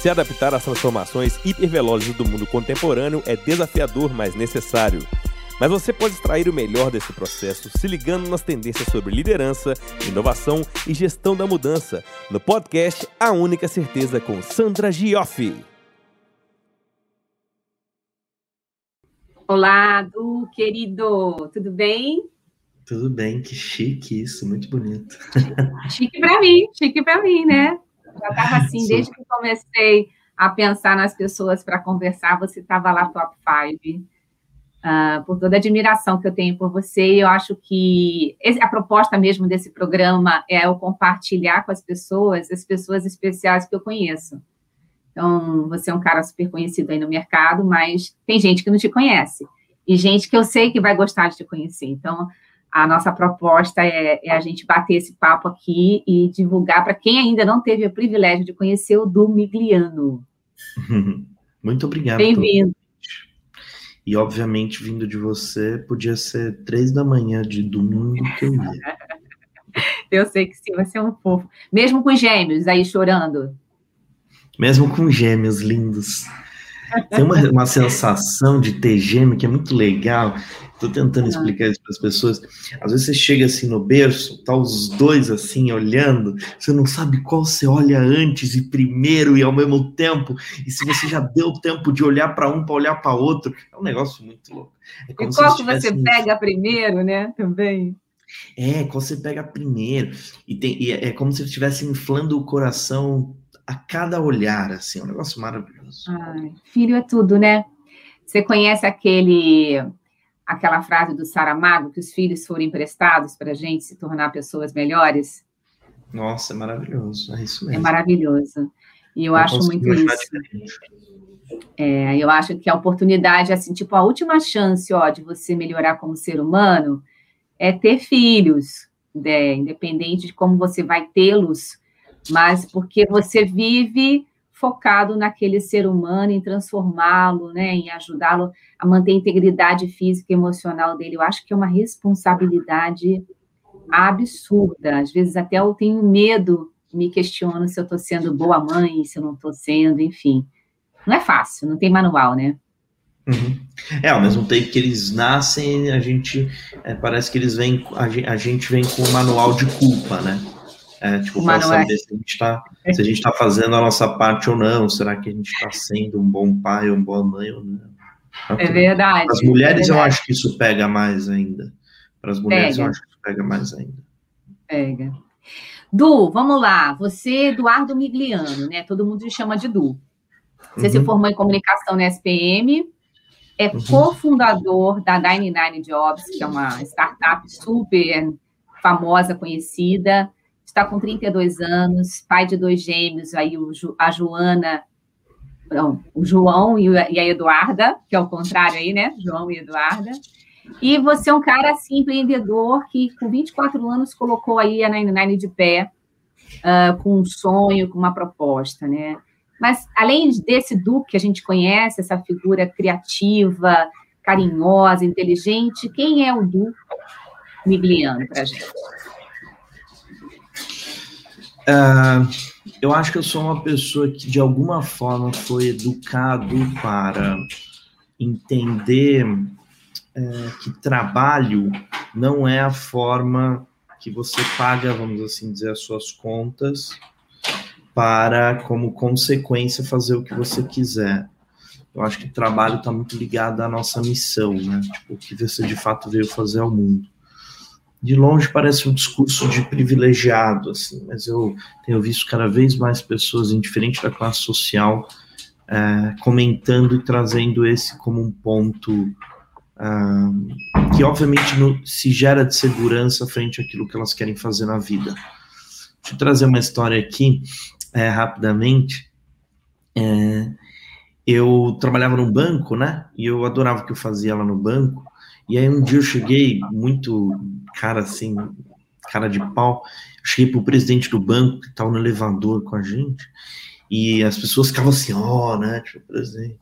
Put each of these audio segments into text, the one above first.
Se adaptar às transformações hipervelozes do mundo contemporâneo é desafiador, mas necessário. Mas você pode extrair o melhor desse processo se ligando nas tendências sobre liderança, inovação e gestão da mudança, no podcast A Única Certeza com Sandra Gioffi. Olá, Du, querido, tudo bem? Tudo bem, que chique isso, muito bonito. Chique para mim, chique para mim, né? Já estava assim, desde que comecei a pensar nas pessoas para conversar, você estava lá top 5 uh, por toda a admiração que eu tenho por você. Eu acho que a proposta mesmo desse programa é eu compartilhar com as pessoas, as pessoas especiais que eu conheço. Então, você é um cara super conhecido aí no mercado, mas tem gente que não te conhece. E gente que eu sei que vai gostar de te conhecer. Então, a nossa proposta é, é a gente bater esse papo aqui e divulgar para quem ainda não teve o privilégio de conhecer o Du Migliano. Muito obrigado. Bem-vindo. E, obviamente, vindo de você, podia ser três da manhã de domingo que eu sei que sim, você é um fofo. Mesmo com gêmeos aí chorando. Mesmo com gêmeos lindos. Tem uma, uma sensação de ter gêmeo que é muito legal. Estou tentando explicar isso para as pessoas. Às vezes você chega assim no berço, tá os dois assim olhando, você não sabe qual você olha antes e primeiro e ao mesmo tempo. E se você já deu tempo de olhar para um para olhar para outro, é um negócio muito louco. É e qual que você pega primeiro, né? Também. É, qual você pega primeiro. E, tem, e é como se estivesse inflando o coração a cada olhar, assim, é um negócio maravilhoso. Ai, filho é tudo, né? Você conhece aquele aquela frase do Saramago, que os filhos foram emprestados para a gente se tornar pessoas melhores? Nossa, é maravilhoso, é isso mesmo. É maravilhoso. E eu, eu acho muito isso. É, eu acho que a oportunidade, assim, tipo, a última chance, ó, de você melhorar como ser humano é ter filhos, né? independente de como você vai tê-los, mas porque você vive focado naquele ser humano, em transformá-lo, né, em ajudá-lo a manter a integridade física e emocional dele. Eu acho que é uma responsabilidade absurda. Às vezes até eu tenho medo, me questiono se eu estou sendo boa mãe, se eu não estou sendo, enfim. Não é fácil, não tem manual, né? Uhum. É, ao mesmo tempo que eles nascem, a gente é, parece que eles vêm, a gente, vem com o manual de culpa, né? É, tipo, para saber se a gente está se a gente fazendo a nossa parte ou não, será que a gente está sendo um bom pai ou uma boa mãe ou não? É verdade. Para as mulheres é eu acho que isso pega mais ainda. Para as mulheres pega. eu acho que isso pega mais ainda. Pega. Du, vamos lá. Você, Eduardo Migliano, né? Todo mundo te chama de Du. Você uhum. se formou em comunicação na SPM, é uhum. cofundador da 99 Jobs, que é uma startup super famosa, conhecida está com 32 anos, pai de dois gêmeos, aí o, a Joana, não, o João e a Eduarda, que é o contrário aí, né? João e Eduarda. E você é um cara assim, empreendedor que com 24 anos colocou aí a 99 de pé, uh, com um sonho, com uma proposta, né? Mas além desse Duque que a gente conhece, essa figura criativa, carinhosa, inteligente, quem é o Du Migliano para a gente? Uh, eu acho que eu sou uma pessoa que, de alguma forma, foi educado para entender é, que trabalho não é a forma que você paga, vamos assim dizer, as suas contas para, como consequência, fazer o que você quiser. Eu acho que trabalho está muito ligado à nossa missão, né? Tipo, o que você de fato veio fazer ao mundo de longe parece um discurso de privilegiado, assim, mas eu tenho visto cada vez mais pessoas, indiferente da classe social, é, comentando e trazendo esse como um ponto é, que, obviamente, no, se gera de segurança frente àquilo que elas querem fazer na vida. Deixa eu trazer uma história aqui, é, rapidamente. É, eu trabalhava no banco, né? E eu adorava o que eu fazia lá no banco. E aí um dia eu cheguei muito cara assim, cara de pau. Cheguei pro presidente do banco que estava no elevador com a gente. E as pessoas ficavam assim, ó, oh, né, tipo, presidente.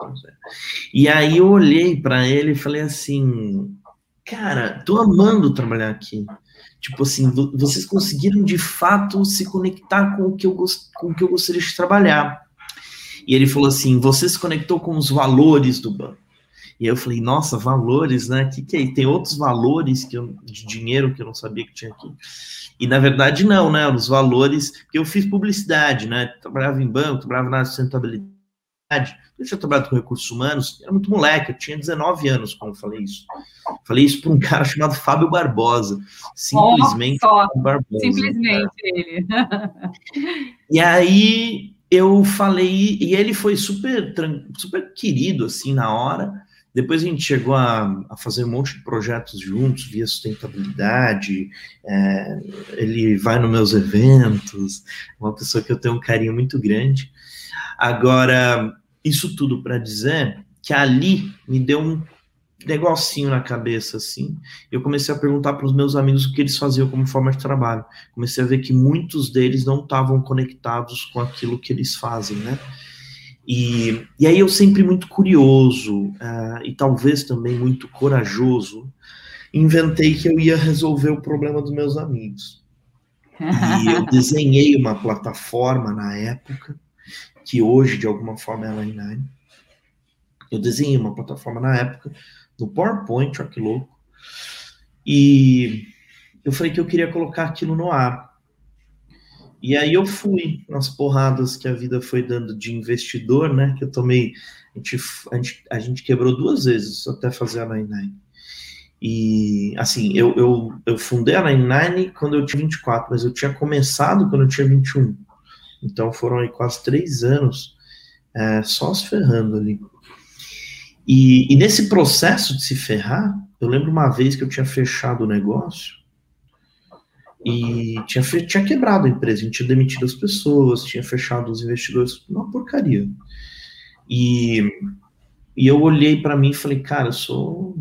E aí eu olhei para ele e falei assim, cara, tô amando trabalhar aqui. Tipo assim, vocês conseguiram de fato se conectar com o que eu, com o que eu gostaria de trabalhar. E ele falou assim: você se conectou com os valores do banco. E eu falei, nossa, valores, né? Que que é? Tem outros valores que eu, de dinheiro que eu não sabia que tinha aqui. E na verdade não, né? Os valores, porque eu fiz publicidade, né? Trabalhava em banco, trabalhava na sustentabilidade. Eu tinha trabalhado com recursos humanos, era muito moleque, eu tinha 19 anos quando eu falei isso. Falei isso para um cara chamado Fábio Barbosa. Simplesmente oh, Barbosa. Simplesmente ele. e aí eu falei, e ele foi super, super querido assim na hora. Depois a gente chegou a, a, fazer um monte de projetos juntos, via sustentabilidade. É, ele vai nos meus eventos, uma pessoa que eu tenho um carinho muito grande. Agora, isso tudo para dizer que ali me deu um negocinho na cabeça, assim. Eu comecei a perguntar para os meus amigos o que eles faziam como forma de trabalho. Comecei a ver que muitos deles não estavam conectados com aquilo que eles fazem, né? E, e aí eu sempre muito curioso uh, e talvez também muito corajoso, inventei que eu ia resolver o problema dos meus amigos. E eu desenhei uma plataforma na época, que hoje de alguma forma é a Line9. Eu desenhei uma plataforma na época, no PowerPoint, olha que louco. E eu falei que eu queria colocar aquilo no ar. E aí eu fui nas porradas que a vida foi dando de investidor, né? Que eu tomei. A gente, a gente, a gente quebrou duas vezes até fazer a Nine Nine. E assim, eu, eu, eu fundei a Nine Nine quando eu tinha 24, mas eu tinha começado quando eu tinha 21. Então foram aí quase três anos é, só se ferrando ali. E, e nesse processo de se ferrar, eu lembro uma vez que eu tinha fechado o negócio e tinha, tinha quebrado a empresa, a gente tinha demitido as pessoas, tinha fechado os investidores, uma porcaria. E, e eu olhei para mim e falei, cara, eu sou.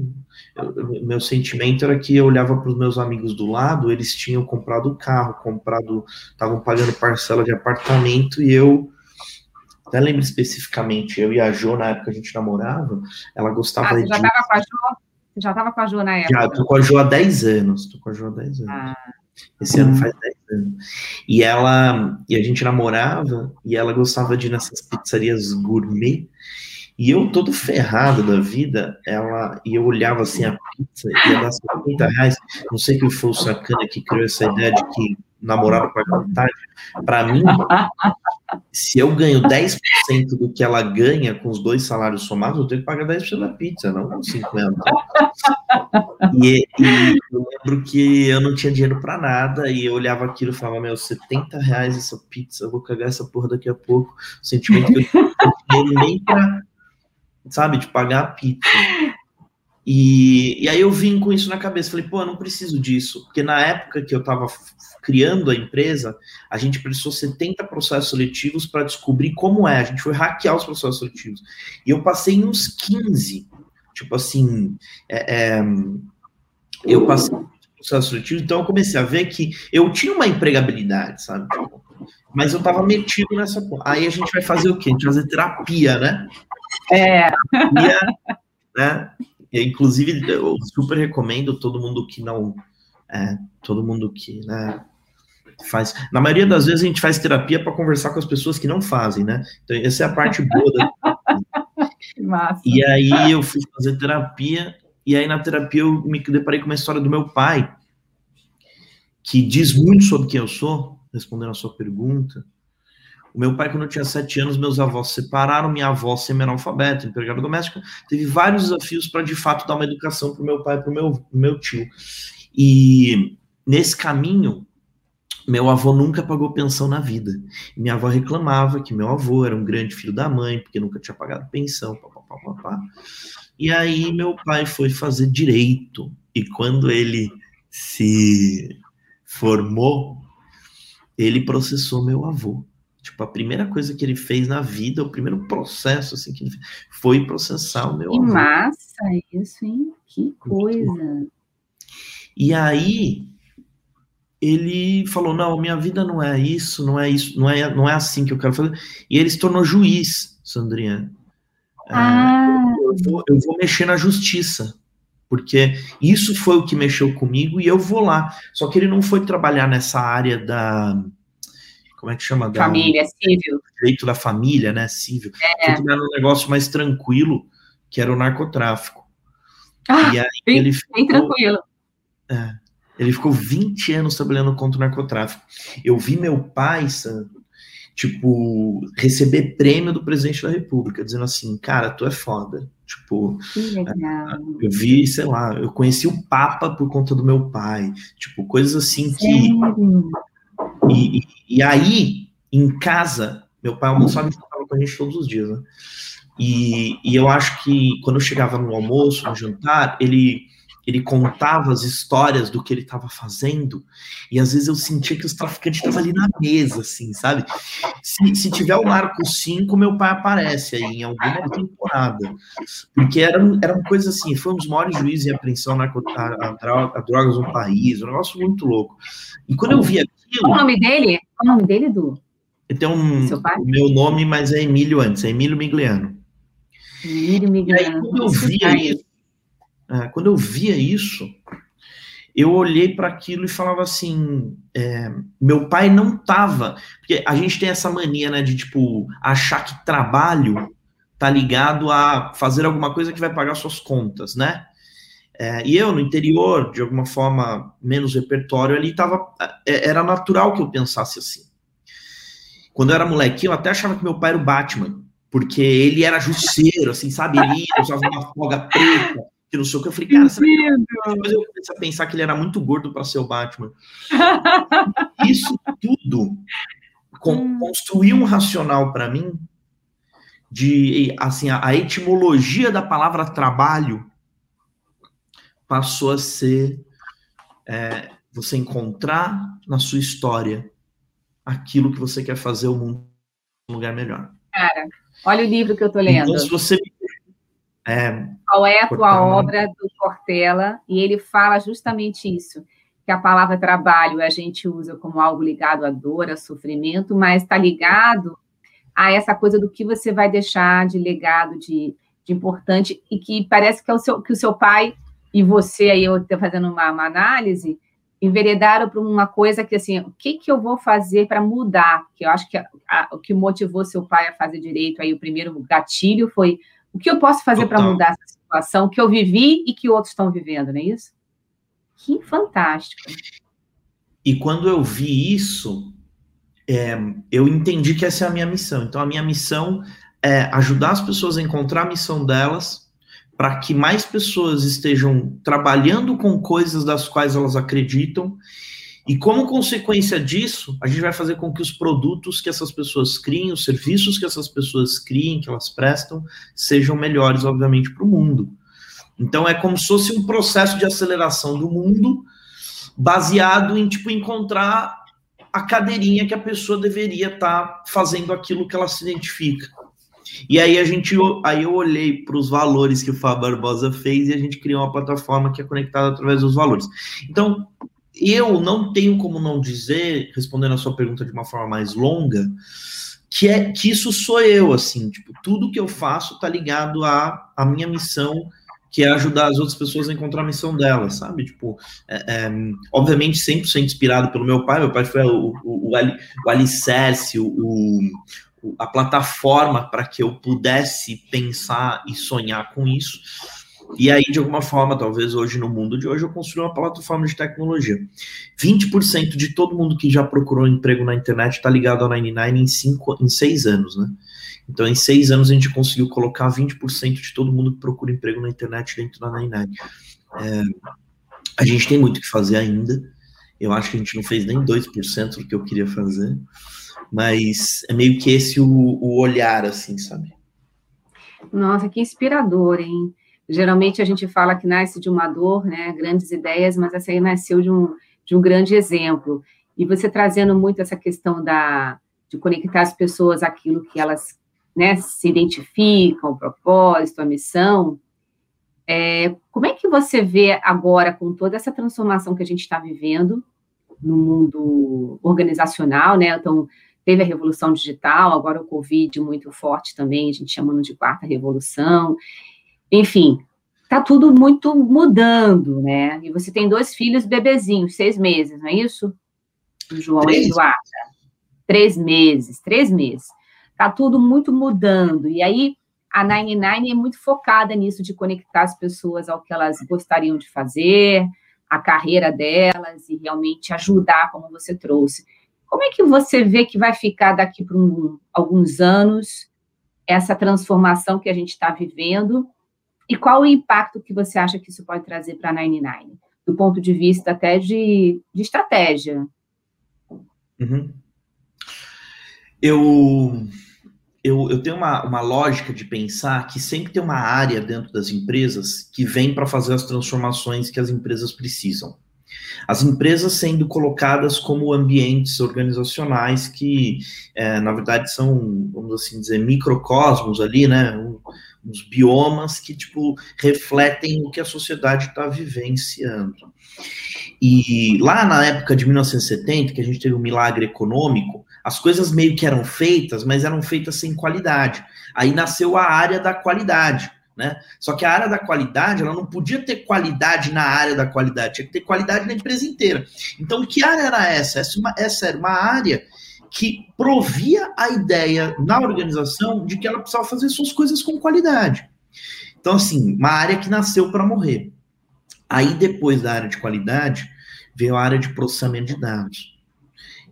Eu, meu sentimento era que eu olhava para os meus amigos do lado, eles tinham comprado carro, comprado, estavam pagando parcela de apartamento e eu até lembro especificamente, eu e a Jo, na época que a gente namorava, ela gostava ah, você de. Já tava com a Jo? Você já estava com a Jo na época? Já, tô com a Jo há 10 anos. Tô com a Jo há 10 anos. Ah. Esse ano faz 10 anos. E ela, e a gente namorava, e ela gostava de ir nessas pizzarias gourmet, e eu todo ferrado da vida, ela, e eu olhava assim a pizza, ia dar 50 reais, não sei que foi o sacana que criou essa ideia de que namorado com a vontade, para mim, se eu ganho 10% do que ela ganha com os dois salários somados, eu tenho que pagar 10% da pizza, não 50%. E, e eu lembro que eu não tinha dinheiro para nada, e eu olhava aquilo e falava, meu, 70 reais essa pizza, eu vou cagar essa porra daqui a pouco. O sentimento que eu não tinha nem pra, sabe, de pagar a pizza. E, e aí eu vim com isso na cabeça, falei, pô, eu não preciso disso, porque na época que eu estava criando a empresa, a gente precisou 70 processos seletivos para descobrir como é, a gente foi hackear os processos seletivos. E eu passei uns 15, tipo assim, é, é, eu passei processos seletivos, então eu comecei a ver que eu tinha uma empregabilidade, sabe? Mas eu estava metido nessa. Aí a gente vai fazer o quê? A gente vai fazer terapia, né? É. Terapia, né? Inclusive, eu super recomendo todo mundo que não. É, todo mundo que né, faz. Na maioria das vezes a gente faz terapia para conversar com as pessoas que não fazem, né? Então, essa é a parte boa da. Massa. E aí eu fui fazer terapia, e aí na terapia eu me deparei com uma história do meu pai, que diz muito sobre quem eu sou, respondendo a sua pergunta. O meu pai, quando eu tinha sete anos, meus avós separaram, minha avó semi-analfabeta, empregada doméstica, teve vários desafios para, de fato, dar uma educação para o meu pai e para o meu, meu tio. E nesse caminho, meu avô nunca pagou pensão na vida. Minha avó reclamava que meu avô era um grande filho da mãe, porque nunca tinha pagado pensão, papapá, papá. E aí meu pai foi fazer direito. E quando ele se formou, ele processou meu avô. Tipo, a primeira coisa que ele fez na vida, o primeiro processo assim que ele fez, foi processar o meu que avô. Que massa isso, hein? Que coisa. E aí ele falou: "Não, minha vida não é isso, não é isso, não é, não é assim que eu quero fazer". E ele se tornou juiz, Sandrinha. Ah. É, eu, vou, eu vou mexer na justiça porque isso foi o que mexeu comigo e eu vou lá. Só que ele não foi trabalhar nessa área da como é que chama? Da, família, civil. Direito da família, né? Civil. É. Foi um negócio mais tranquilo, que era o narcotráfico. Ah, e aí bem, ele ficou, bem tranquilo. É, ele ficou 20 anos trabalhando contra o narcotráfico. Eu vi meu pai, tipo, receber prêmio do presidente da República, dizendo assim, cara, tu é foda. Tipo, eu vi, sei lá, eu conheci o Papa por conta do meu pai. Tipo, coisas assim que. E, e, e, aí, em casa, meu pai almoçava e falava com a gente todos os dias, né? E, e eu acho que quando eu chegava no almoço, no jantar, ele ele contava as histórias do que ele estava fazendo, e às vezes eu sentia que os traficantes estavam ali na mesa, assim, sabe? Se, se tiver o Narco 5, meu pai aparece aí em alguma temporada. Porque era, era uma coisa assim, foi um dos maiores juízes em apreensão a, a, a, drogas no país, um negócio muito louco. E quando eu vi aquilo. Qual o nome dele? Qual o nome dele, Du? Tem um. Pai? meu nome, mas é Emílio antes, é Emílio Migliano. Emílio Migliano. E aí, quando eu via isso, quando eu via isso, eu olhei para aquilo e falava assim: é, meu pai não estava. Porque a gente tem essa mania, né, de tipo, achar que trabalho tá ligado a fazer alguma coisa que vai pagar suas contas, né? É, e eu, no interior, de alguma forma, menos repertório ali, tava, é, era natural que eu pensasse assim. Quando eu era molequinho, eu até achava que meu pai era o Batman, porque ele era jusceiro, assim, sabe? Ele usava uma folga preta, que não sei o que. Eu falei, cara, será que... depois eu comecei a pensar que ele era muito gordo para ser o Batman. Isso tudo hum. construiu um racional para mim de assim a, a, etimologia da palavra trabalho passou a ser é, você encontrar na sua história aquilo que você quer fazer o mundo um lugar melhor. Cara, olha o livro que eu tô lendo. Então, se você é, Qual é a tua obra do Cortella? E ele fala justamente isso, que a palavra trabalho a gente usa como algo ligado à dor, a sofrimento, mas está ligado a essa coisa do que você vai deixar de legado, de, de importante, e que parece que, é o seu, que o seu pai e você, aí eu estou fazendo uma, uma análise, enveredaram para uma coisa que, assim, o que, que eu vou fazer para mudar? Que eu acho que a, a, o que motivou seu pai a fazer direito, aí o primeiro gatilho foi o que eu posso fazer para mudar essa situação que eu vivi e que outros estão vivendo, não é isso? Que fantástico. E quando eu vi isso, é, eu entendi que essa é a minha missão. Então, a minha missão é ajudar as pessoas a encontrar a missão delas, para que mais pessoas estejam trabalhando com coisas das quais elas acreditam e como consequência disso, a gente vai fazer com que os produtos que essas pessoas criem, os serviços que essas pessoas criem, que elas prestam, sejam melhores, obviamente, para o mundo. Então é como se fosse um processo de aceleração do mundo baseado em tipo encontrar a cadeirinha que a pessoa deveria estar tá fazendo aquilo que ela se identifica. E aí a gente aí eu olhei para os valores que o Fábio Barbosa fez e a gente criou uma plataforma que é conectada através dos valores. Então, eu não tenho como não dizer, respondendo a sua pergunta de uma forma mais longa, que é que isso sou eu, assim, tipo, tudo que eu faço tá ligado à, à minha missão, que é ajudar as outras pessoas a encontrar a missão delas, sabe? Tipo, é, é, obviamente 100% inspirado pelo meu pai, meu pai foi o, o, o, o alicerce, o, a plataforma para que eu pudesse pensar e sonhar com isso. E aí, de alguma forma, talvez hoje no mundo de hoje, eu construí uma plataforma de tecnologia. 20% de todo mundo que já procurou emprego na internet está ligado ao 99 em, cinco, em seis anos, né? Então, em seis anos, a gente conseguiu colocar 20% de todo mundo que procura emprego na internet dentro da 99. É, a gente tem muito que fazer ainda. Eu acho que a gente não fez nem 2% do que eu queria fazer. Mas é meio que esse o, o olhar, assim, sabe? Nossa, que inspirador, hein? Geralmente a gente fala que nasce de uma dor, né, grandes ideias, mas essa aí nasceu de um, de um grande exemplo. E você trazendo muito essa questão da, de conectar as pessoas àquilo que elas né, se identificam, o propósito, a missão. É, como é que você vê agora, com toda essa transformação que a gente está vivendo no mundo organizacional, né? Então, teve a revolução digital, agora o Covid muito forte também, a gente chamando de quarta revolução. Enfim, tá tudo muito mudando, né? E você tem dois filhos bebezinhos, seis meses, não é isso? O João Três. e Eduardo. três meses, três meses. Tá tudo muito mudando. E aí, a Nine Nine é muito focada nisso, de conectar as pessoas ao que elas gostariam de fazer, a carreira delas e realmente ajudar, como você trouxe. Como é que você vê que vai ficar daqui para um, alguns anos essa transformação que a gente está vivendo? E qual o impacto que você acha que isso pode trazer para a 99, do ponto de vista até de, de estratégia? Uhum. Eu, eu, eu tenho uma, uma lógica de pensar que sempre tem uma área dentro das empresas que vem para fazer as transformações que as empresas precisam. As empresas sendo colocadas como ambientes organizacionais que, é, na verdade, são, vamos assim dizer, microcosmos ali, né? Uns biomas que, tipo, refletem o que a sociedade está vivenciando. E lá na época de 1970, que a gente teve um milagre econômico, as coisas meio que eram feitas, mas eram feitas sem qualidade. Aí nasceu a área da qualidade. Né? Só que a área da qualidade, ela não podia ter qualidade na área da qualidade, tinha que ter qualidade na empresa inteira. Então, que área era essa? Essa, uma, essa era uma área que provia a ideia na organização de que ela precisava fazer suas coisas com qualidade. Então, assim, uma área que nasceu para morrer. Aí, depois da área de qualidade, veio a área de processamento de dados.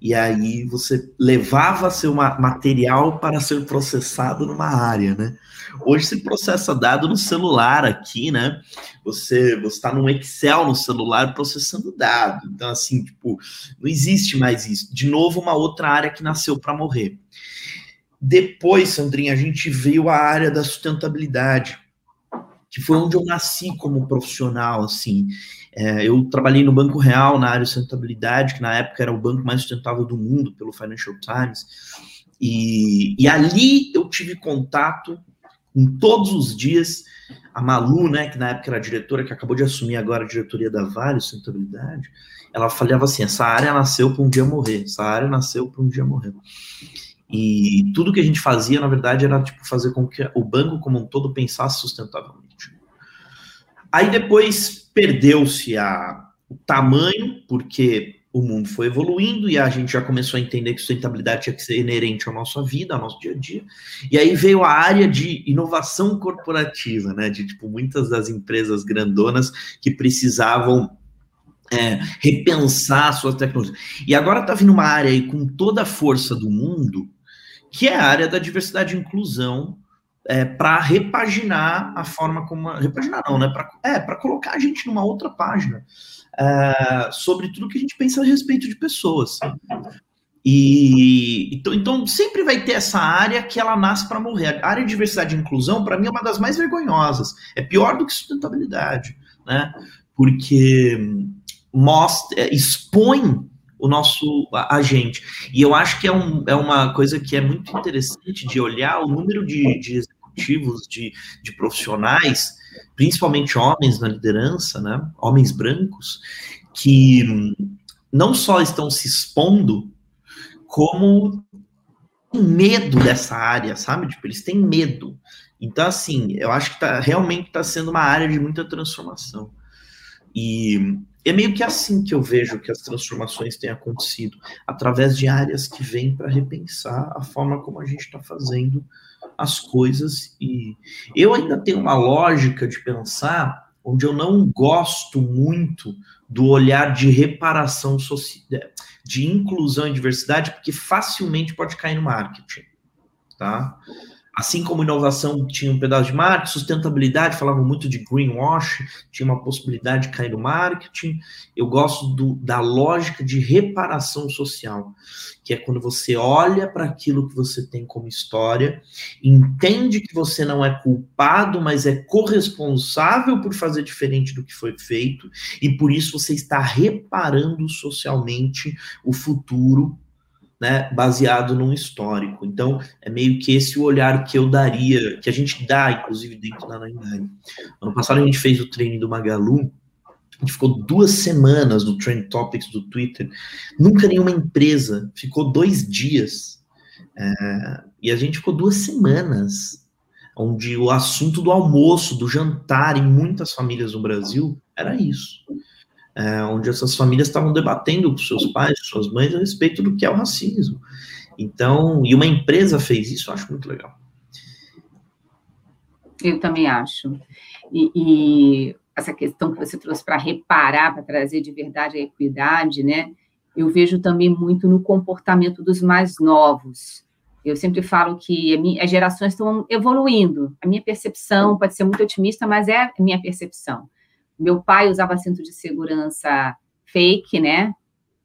E aí você levava seu material para ser processado numa área, né? Hoje se processa dado no celular aqui, né? Você está num Excel no celular processando dado. Então, assim, tipo, não existe mais isso. De novo, uma outra área que nasceu para morrer. Depois, Sandrinha, a gente veio a área da sustentabilidade, que foi onde eu nasci como profissional, assim. É, eu trabalhei no Banco Real na área de sustentabilidade, que na época era o banco mais sustentável do mundo, pelo Financial Times. E, e ali eu tive contato em todos os dias. A Malu, né, que na época era diretora, que acabou de assumir agora a diretoria da Vale, sustentabilidade, ela falava assim: essa área nasceu para um dia morrer, essa área nasceu para um dia morrer. E tudo que a gente fazia, na verdade, era tipo fazer com que o banco como um todo pensasse sustentavelmente. Aí depois perdeu-se o tamanho, porque o mundo foi evoluindo e a gente já começou a entender que sustentabilidade tinha que ser inerente à nossa vida, ao nosso dia a dia. E aí veio a área de inovação corporativa, né? De tipo muitas das empresas grandonas que precisavam é, repensar suas tecnologias. E agora está vindo uma área aí com toda a força do mundo, que é a área da diversidade e inclusão, é, para repaginar a forma como. Repaginar não, né? Pra, é, para colocar a gente numa outra página é, sobre tudo que a gente pensa a respeito de pessoas. E então, então sempre vai ter essa área que ela nasce para morrer. A área de diversidade e inclusão, para mim, é uma das mais vergonhosas. É pior do que sustentabilidade, né? Porque mostra, é, expõe o nosso agente. E eu acho que é, um, é uma coisa que é muito interessante de olhar o número de, de executivos, de, de profissionais, principalmente homens na liderança, né? Homens brancos, que não só estão se expondo, como medo dessa área, sabe? Tipo, eles têm medo. Então, assim, eu acho que tá, realmente está sendo uma área de muita transformação. E é meio que assim que eu vejo que as transformações têm acontecido, através de áreas que vêm para repensar a forma como a gente está fazendo as coisas. E eu ainda tenho uma lógica de pensar onde eu não gosto muito do olhar de reparação social, de inclusão e diversidade, porque facilmente pode cair no marketing, tá? Assim como inovação tinha um pedaço de marketing, sustentabilidade falava muito de greenwash, tinha uma possibilidade de cair no marketing. Eu gosto do, da lógica de reparação social, que é quando você olha para aquilo que você tem como história, entende que você não é culpado, mas é corresponsável por fazer diferente do que foi feito, e por isso você está reparando socialmente o futuro né, baseado num histórico. Então, é meio que esse o olhar que eu daria, que a gente dá, inclusive, dentro da Nine Ano passado a gente fez o treino do Magalu, a gente ficou duas semanas no Trend Topics do Twitter, nunca nenhuma empresa. Ficou dois dias, é, e a gente ficou duas semanas, onde o assunto do almoço, do jantar em muitas famílias no Brasil era isso é, onde essas famílias estavam debatendo com seus pais, suas mães, a respeito do que é o racismo. Então, e uma empresa fez isso, eu acho muito legal. Eu também acho. E, e essa questão que você trouxe para reparar, para trazer de verdade a equidade, né? Eu vejo também muito no comportamento dos mais novos. Eu sempre falo que as gerações estão evoluindo. A minha percepção pode ser muito otimista, mas é a minha percepção. Meu pai usava cinto de segurança fake, né?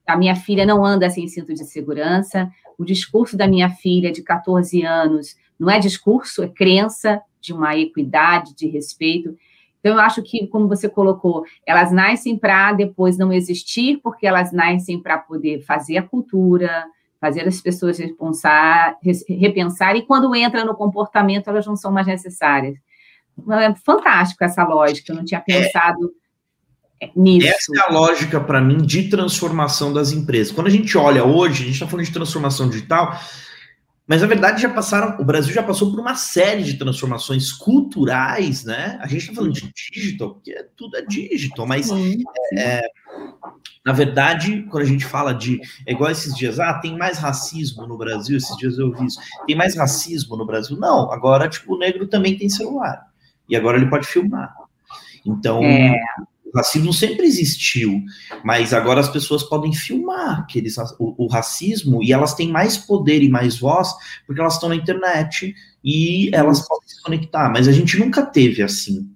A minha filha não anda sem cinto de segurança. O discurso da minha filha de 14 anos não é discurso, é crença de uma equidade, de respeito. Então, eu acho que, como você colocou, elas nascem para depois não existir, porque elas nascem para poder fazer a cultura, fazer as pessoas repensar, e quando entra no comportamento, elas não são mais necessárias. É fantástico essa lógica, eu não tinha é. pensado é. nisso. Essa é a lógica, para mim, de transformação das empresas. Quando a gente olha hoje, a gente está falando de transformação digital, mas na verdade já passaram, o Brasil já passou por uma série de transformações culturais, né? A gente está falando de digital, porque tudo é digital, mas é, na verdade, quando a gente fala de. É igual esses dias, ah, tem mais racismo no Brasil, esses dias eu vi isso. Tem mais racismo no Brasil? Não, agora, tipo, o negro também tem celular. E agora ele pode filmar. Então, é. O racismo sempre existiu, mas agora as pessoas podem filmar aqueles, o, o, racismo e elas têm mais poder e mais voz porque elas estão na internet e elas podem se conectar. Mas a gente nunca teve assim.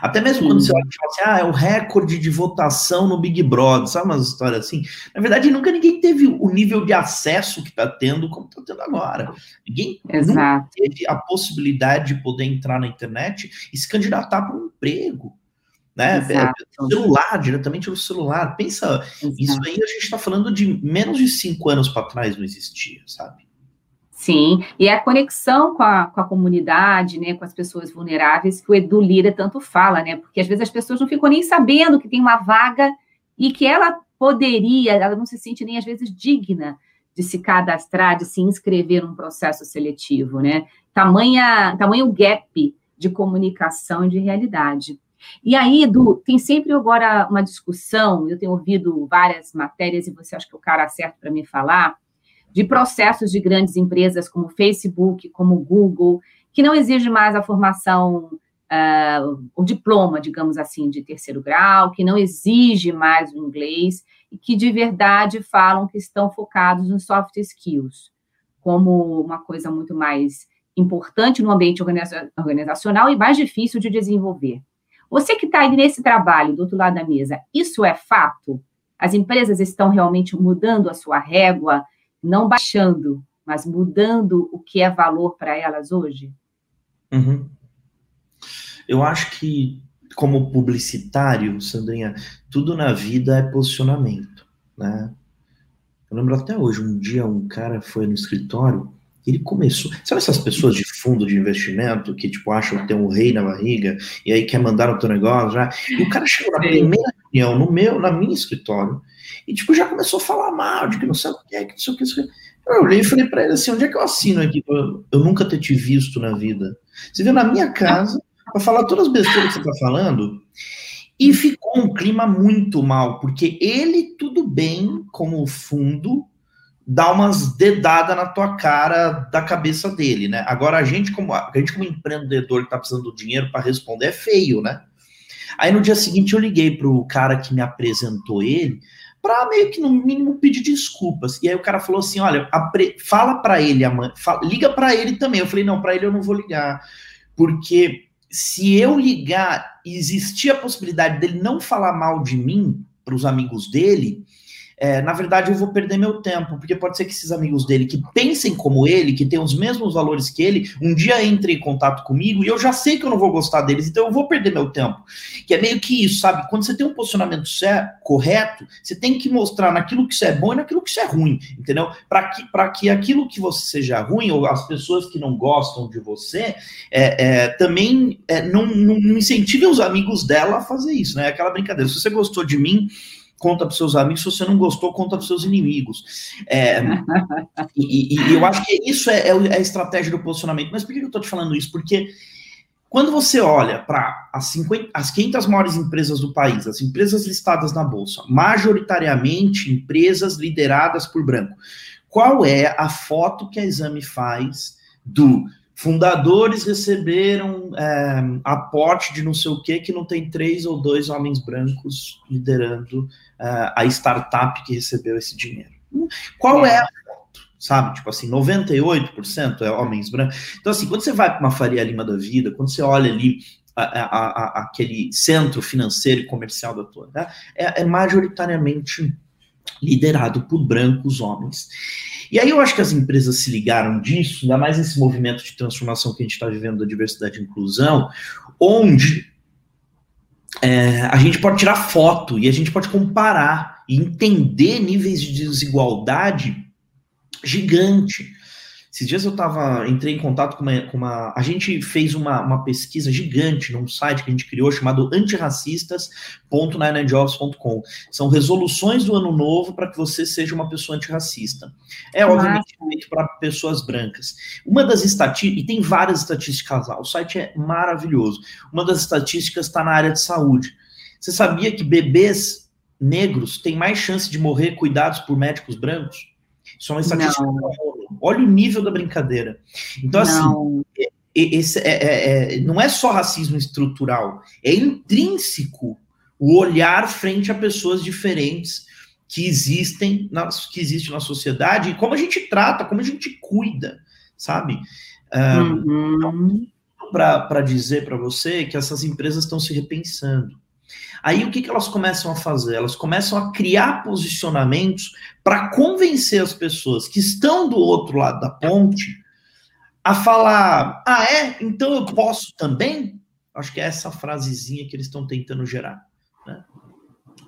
Até mesmo quando você olha e fala assim, ah, é o recorde de votação no Big Brother, sabe umas histórias assim? Na verdade, nunca ninguém teve o nível de acesso que está tendo como está tendo agora. Ninguém teve a possibilidade de poder entrar na internet e se candidatar para um emprego né? Celular, diretamente no celular. Pensa, Exato. isso aí a gente está falando de menos de cinco anos para trás não existia, sabe? Sim, e é a conexão com a, com a comunidade, né, com as pessoas vulneráveis, que o Edu Lira tanto fala, né? Porque às vezes as pessoas não ficam nem sabendo que tem uma vaga e que ela poderia, ela não se sente nem às vezes digna de se cadastrar, de se inscrever num processo seletivo, né? Tamanha, tamanho gap de comunicação e de realidade. E aí, Edu, tem sempre agora uma discussão, eu tenho ouvido várias matérias, e você acha que é o cara certo para me falar, de processos de grandes empresas como Facebook, como Google, que não exige mais a formação, uh, o diploma, digamos assim, de terceiro grau, que não exige mais o inglês, e que de verdade falam que estão focados nos soft skills, como uma coisa muito mais importante no ambiente organizacional e mais difícil de desenvolver. Você que está aí nesse trabalho, do outro lado da mesa, isso é fato? As empresas estão realmente mudando a sua régua, não baixando, mas mudando o que é valor para elas hoje? Uhum. Eu acho que, como publicitário, Sandrinha, tudo na vida é posicionamento, né? Eu lembro até hoje, um dia um cara foi no escritório ele começou. Sabe essas pessoas de fundo de investimento que, tipo, acham que tem um rei na barriga e aí quer mandar o teu negócio já? E o cara chegou na primeira reunião, no meu, na minha escritório, e, tipo, já começou a falar mal de que não sei o que, que não sei o que. Eu olhei e falei pra ele assim: onde é que eu assino aqui pra eu nunca ter te visto na vida? Você veio na minha casa para falar todas as besteiras que você tá falando. E ficou um clima muito mal, porque ele, tudo bem como fundo, dá umas dedadas na tua cara da cabeça dele, né? Agora a gente como a gente como empreendedor que tá precisando do dinheiro para responder é feio, né? Aí no dia seguinte eu liguei pro cara que me apresentou ele para meio que no mínimo pedir desculpas. E aí o cara falou assim: "Olha, fala para ele, amanhã, liga para ele também". Eu falei: "Não, para ele eu não vou ligar, porque se eu ligar e existir a possibilidade dele não falar mal de mim para os amigos dele, é, na verdade eu vou perder meu tempo, porque pode ser que esses amigos dele que pensem como ele, que tenham os mesmos valores que ele, um dia entrem em contato comigo e eu já sei que eu não vou gostar deles, então eu vou perder meu tempo. Que é meio que isso, sabe? Quando você tem um posicionamento correto, você tem que mostrar naquilo que você é bom e naquilo que você é ruim, entendeu? Para que, que aquilo que você seja ruim, ou as pessoas que não gostam de você, é, é, também é, não, não, não incentive os amigos dela a fazer isso, né? Aquela brincadeira. Se você gostou de mim, conta para seus amigos, se você não gostou, conta para seus inimigos. É, e, e, eu acho que isso é, é, a estratégia do posicionamento. Mas por que eu estou te falando isso? Porque quando você olha para as, as 500 maiores empresas do país, as empresas listadas na Bolsa, majoritariamente empresas lideradas por branco, qual é a foto que a Exame faz do fundadores receberam é, aporte de não sei o que, que não tem três ou dois homens brancos liderando é, a startup que recebeu esse dinheiro. Qual é a foto? Sabe, tipo assim, 98% é homens brancos. Então, assim, quando você vai para uma Faria Lima da vida, quando você olha ali a, a, a, aquele centro financeiro e comercial da tua, né, é, é majoritariamente liderado por brancos homens. E aí eu acho que as empresas se ligaram disso, ainda mais nesse movimento de transformação que a gente está vivendo da diversidade e inclusão, onde é, a gente pode tirar foto e a gente pode comparar e entender níveis de desigualdade gigante. Esses dias eu tava, entrei em contato com uma. Com uma a gente fez uma, uma pesquisa gigante num site que a gente criou chamado antirracistas.ninejobs.com. São resoluções do ano novo para que você seja uma pessoa antirracista. É obviamente feito para pessoas brancas. Uma das estatísticas, e tem várias estatísticas lá, o site é maravilhoso. Uma das estatísticas está na área de saúde. Você sabia que bebês negros têm mais chance de morrer cuidados por médicos brancos? Isso é uma estatística. Olha o nível da brincadeira. Então, assim, não. assim, esse é, é, é, não é só racismo estrutural, é intrínseco o olhar frente a pessoas diferentes que existem na, que existe na sociedade e como a gente trata, como a gente cuida, sabe? Um, uhum. Para dizer para você que essas empresas estão se repensando. Aí o que, que elas começam a fazer? Elas começam a criar posicionamentos para convencer as pessoas que estão do outro lado da ponte a falar: ah, é? Então eu posso também? Acho que é essa frasezinha que eles estão tentando gerar. Né?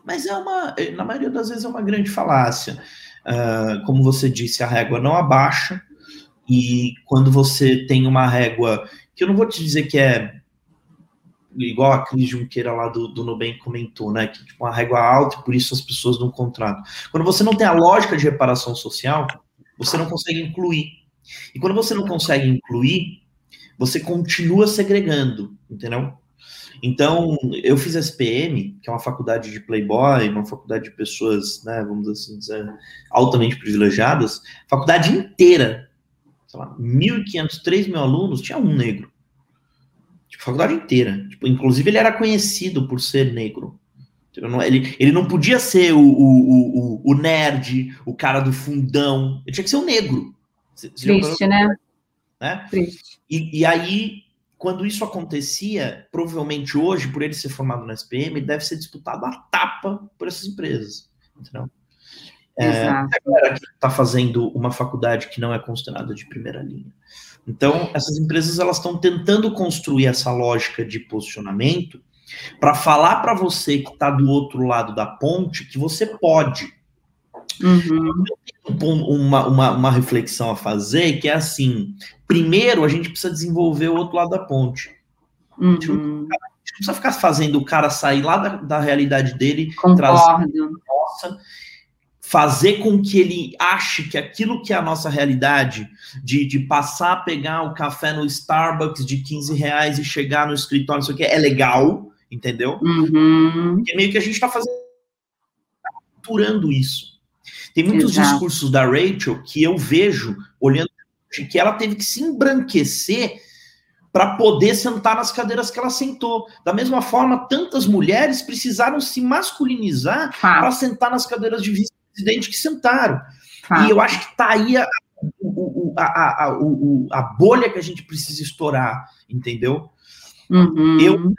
Mas é uma, na maioria das vezes, é uma grande falácia. Uh, como você disse, a régua não abaixa, e quando você tem uma régua, que eu não vou te dizer que é igual a Cris Junqueira lá do, do Nubank comentou, né? Que tipo, uma régua alta e por isso as pessoas não contratam. Quando você não tem a lógica de reparação social, você não consegue incluir. E quando você não consegue incluir, você continua segregando, entendeu? Então, eu fiz SPM, que é uma faculdade de playboy, uma faculdade de pessoas, né, vamos assim dizer, altamente privilegiadas, faculdade inteira, sei lá, 1.500, 3 mil alunos, tinha um negro. Tipo, faculdade inteira. Tipo, inclusive, ele era conhecido por ser negro. Ele, ele não podia ser o, o, o, o nerd, o cara do fundão. Ele tinha que ser o negro. Triste, né? né? Triste. E, e aí, quando isso acontecia, provavelmente hoje, por ele ser formado na SPM, ele deve ser disputado a tapa por essas empresas. Entendeu? É, a galera que está fazendo uma faculdade que não é considerada de primeira linha. Então, essas empresas elas estão tentando construir essa lógica de posicionamento para falar para você que está do outro lado da ponte que você pode. Uhum. Uma, uma, uma reflexão a fazer que é assim: primeiro a gente precisa desenvolver o outro lado da ponte. Uhum. A, gente não, uhum. a gente não precisa ficar fazendo o cara sair lá da, da realidade dele, Concordo. trazer nossa fazer com que ele ache que aquilo que é a nossa realidade, de, de passar a pegar o café no Starbucks de 15 reais e chegar no escritório, isso aqui é legal, entendeu? Uhum. Porque meio que a gente está fazendo capturando isso. Tem muitos Exato. discursos da Rachel que eu vejo olhando que ela teve que se embranquecer para poder sentar nas cadeiras que ela sentou. Da mesma forma, tantas mulheres precisaram se masculinizar ah. para sentar nas cadeiras de vice presidente que sentaram. Ah. E eu acho que está aí a, a, a, a, bolha que a gente precisa estourar, entendeu? Uhum. Eu